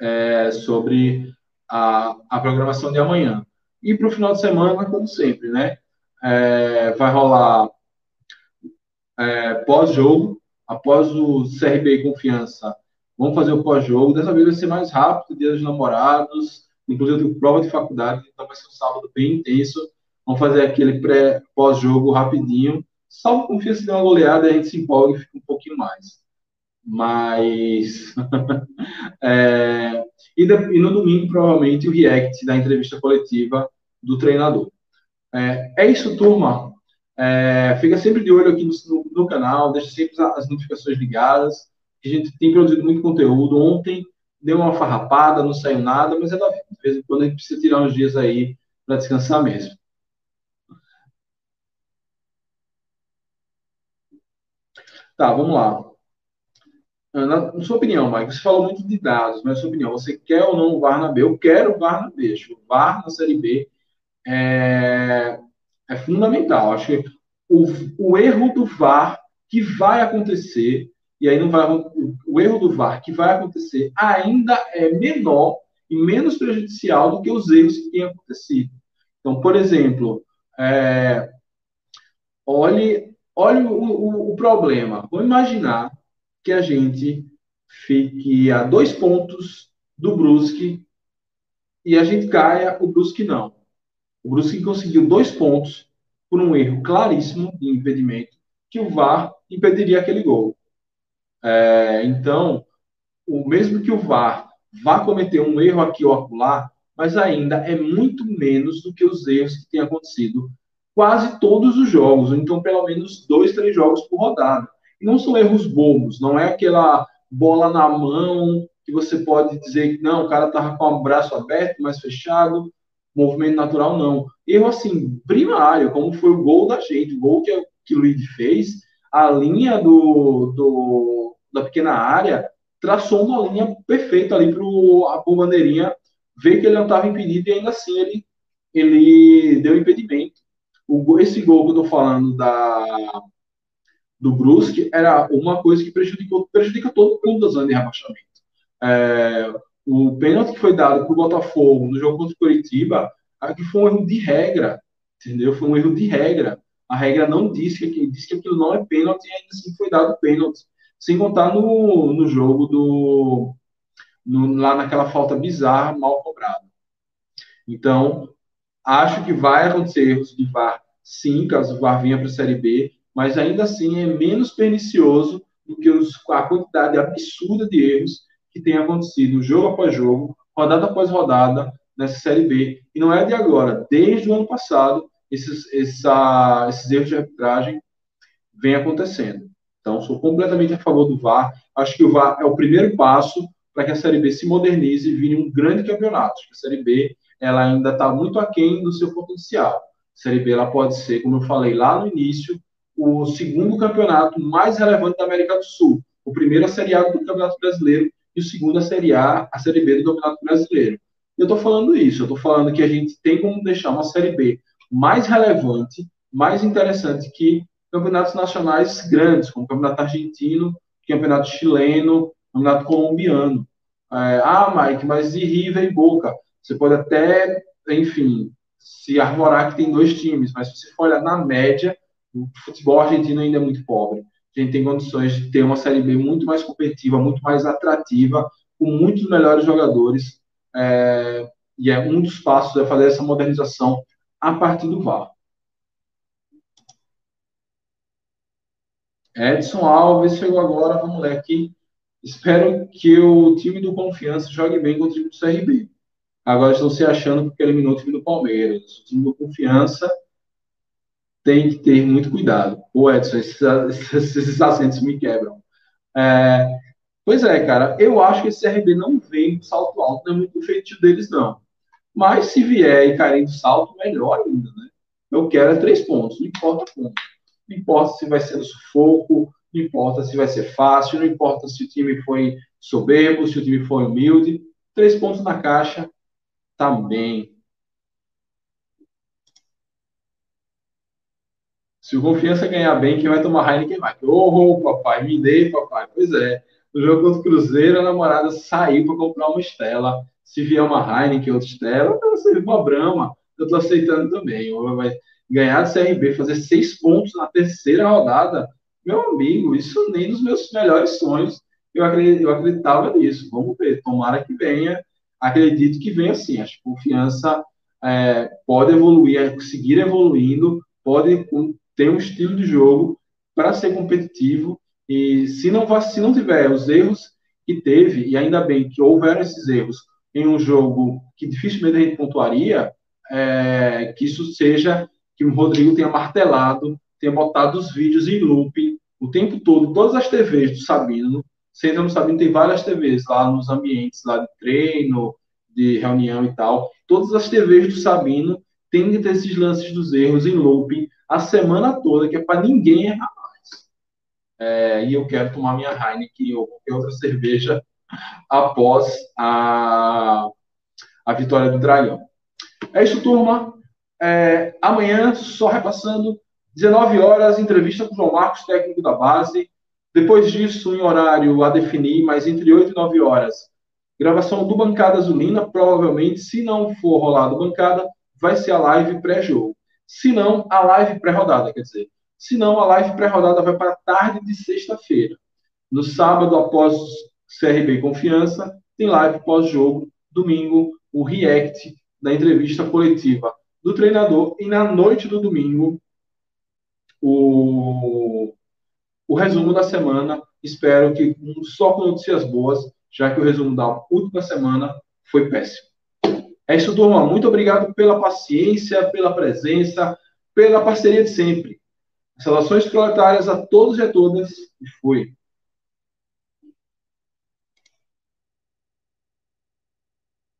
é, sobre a, a programação de amanhã. E para o final de semana, como sempre, né? É, vai rolar é, pós-jogo, após o CRB Confiança Vamos fazer o pós-jogo. Dessa vez vai ser mais rápido, dia dos namorados, inclusive prova de faculdade, então vai ser um sábado bem intenso. Vamos fazer aquele pré pós-jogo rapidinho. Salvo confiança de uma goleada, a gente se empolga e fica um pouquinho mais. Mas. é, e, de, e, no domingo, provavelmente, o react da entrevista coletiva do treinador. É, é isso, turma. É, fica sempre de olho aqui no, no, canal, deixa sempre as notificações ligadas. A gente tem produzido muito conteúdo. Ontem deu uma farrapada, não saiu nada, mas é da vida. Vez em quando a gente precisa tirar uns dias aí para descansar mesmo. Tá, vamos lá. Na, na sua opinião, Mike, você falou muito de dados, mas na sua opinião, você quer ou não o VAR na B? Eu quero o VAR na B. Acho que o VAR na Série B é, é fundamental. Acho que o, o erro do VAR que vai acontecer, e aí não vai. O, o erro do VAR que vai acontecer ainda é menor e menos prejudicial do que os erros que têm acontecido. Então, por exemplo, é, olhe, olhe o, o, o problema. Vamos imaginar que a gente fique a dois pontos do Brusque e a gente caia, o Brusque não. O Brusque conseguiu dois pontos por um erro claríssimo de impedimento, que o VAR impediria aquele gol. É, então, o mesmo que o VAR vá cometer um erro aqui ou acolá, mas ainda é muito menos do que os erros que têm acontecido quase todos os jogos, então pelo menos dois, três jogos por rodada. E não são erros bobos, não é aquela bola na mão que você pode dizer que não, o cara estava com o braço aberto, mais fechado, movimento natural, não. Erro assim, primário, como foi o gol da gente, o gol que, que o Luiz fez, a linha do, do, da pequena área traçou uma linha perfeita ali para a bandeirinha ver que ele não estava impedido e ainda assim ele, ele deu impedimento. O, esse gol que eu estou falando da, do Brusque era uma coisa que prejudicou, prejudica todo mundo da zona de rebaixamento. É, o pênalti que foi dado para o Botafogo no jogo contra o Curitiba, aqui foi um erro de regra, entendeu? Foi um erro de regra. A regra não disse que, disse que aquilo não é pênalti e ainda assim foi dado pênalti. Sem contar no, no jogo do. No, lá naquela falta bizarra, mal cobrada. Então, acho que vai acontecer erros de VAR, sim, caso o VAR venha para a Série B, mas ainda assim é menos pernicioso do que os, a quantidade absurda de erros que tem acontecido jogo após jogo, rodada após rodada nessa Série B. E não é de agora, desde o ano passado, esses, essa, esses erros de arbitragem vêm acontecendo. Então, sou completamente a favor do VAR. Acho que o VAR é o primeiro passo para que a Série B se modernize e vire um grande campeonato. Acho que a Série B ela ainda está muito aquém do seu potencial. A Série B ela pode ser, como eu falei lá no início, o segundo campeonato mais relevante da América do Sul. O primeiro a Série A do Campeonato Brasileiro e o segundo a Série A, a Série B do Campeonato Brasileiro. Eu estou falando isso, eu estou falando que a gente tem como deixar uma Série B mais relevante, mais interessante que campeonatos nacionais grandes, como o Campeonato Argentino, Campeonato Chileno, Campeonato Colombiano. É, ah, Mike, mas e River e Boca? Você pode até, enfim, se arvorar que tem dois times, mas se você for olhar na média, o futebol argentino ainda é muito pobre a gente tem condições de ter uma Série B muito mais competitiva, muito mais atrativa, com muitos melhores jogadores. É, e é um dos passos é fazer essa modernização a partir do VAR. Edson Alves chegou agora, vamos ler aqui. Espero que o time do Confiança jogue bem contra o time do CRB. Agora estão se achando porque eliminou o time do Palmeiras. O time do Confiança tem que ter muito cuidado. O Edson, esses, esses acentos me quebram. É, pois é, cara, eu acho que esse CRB não vem do salto alto, não é muito feito deles, não. Mas se vier e cair do salto, melhor ainda, né? Eu quero é três pontos, não importa como. Não importa se vai ser no sufoco, não importa se vai ser fácil, não importa se o time foi soberbo, se o time foi humilde. Três pontos na caixa, tá bem. Se o Confiança ganhar bem, quem vai tomar Heineken vai. Oh, papai, me dê, papai. Pois é. No jogo contra o Cruzeiro, a namorada saiu para comprar uma Estela. Se vier uma Heineken, outra Estela, ela serve uma Brahma. Eu estou aceitando também. Ganhar do CRB, fazer seis pontos na terceira rodada. Meu amigo, isso nem nos meus melhores sonhos eu, eu acreditava nisso. Vamos ver, tomara que venha. Acredito que venha sim. Acho que confiança é, pode evoluir, é, seguir evoluindo, pode ter um estilo de jogo para ser competitivo. E se não, se não tiver os erros que teve, e ainda bem que houveram esses erros em um jogo que dificilmente a gente pontuaria, é, que isso seja que o Rodrigo tenha martelado, tenha botado os vídeos em loop o tempo todo, todas as TVs do Sabino, sendo no Sabino tem várias TVs lá nos ambientes lá de treino, de reunião e tal, todas as TVs do Sabino têm que ter esses lances dos erros em loop a semana toda, que é para ninguém errar mais. É, e eu quero tomar minha Heineken ou qualquer outra cerveja após a, a vitória do Dragão. É isso, turma. É, amanhã, só repassando, 19 horas, entrevista com o João Marcos, técnico da base. Depois disso, em horário a definir, mas entre 8 e 9 horas, gravação do Bancada Azulina. Provavelmente, se não for rolado Bancada, vai ser a live pré-jogo. Se não, a live pré-rodada, quer dizer. Se não, a live pré-rodada vai para a tarde de sexta-feira. No sábado, após CRB Confiança, tem live pós-jogo. Domingo, o react da entrevista coletiva do treinador. E na noite do domingo, o, o resumo da semana. Espero que só com notícias boas, já que o resumo da última semana foi péssimo. É isso, turma. Muito obrigado pela paciência, pela presença, pela parceria de sempre. Saudações proletárias a todos e a todas. E fui.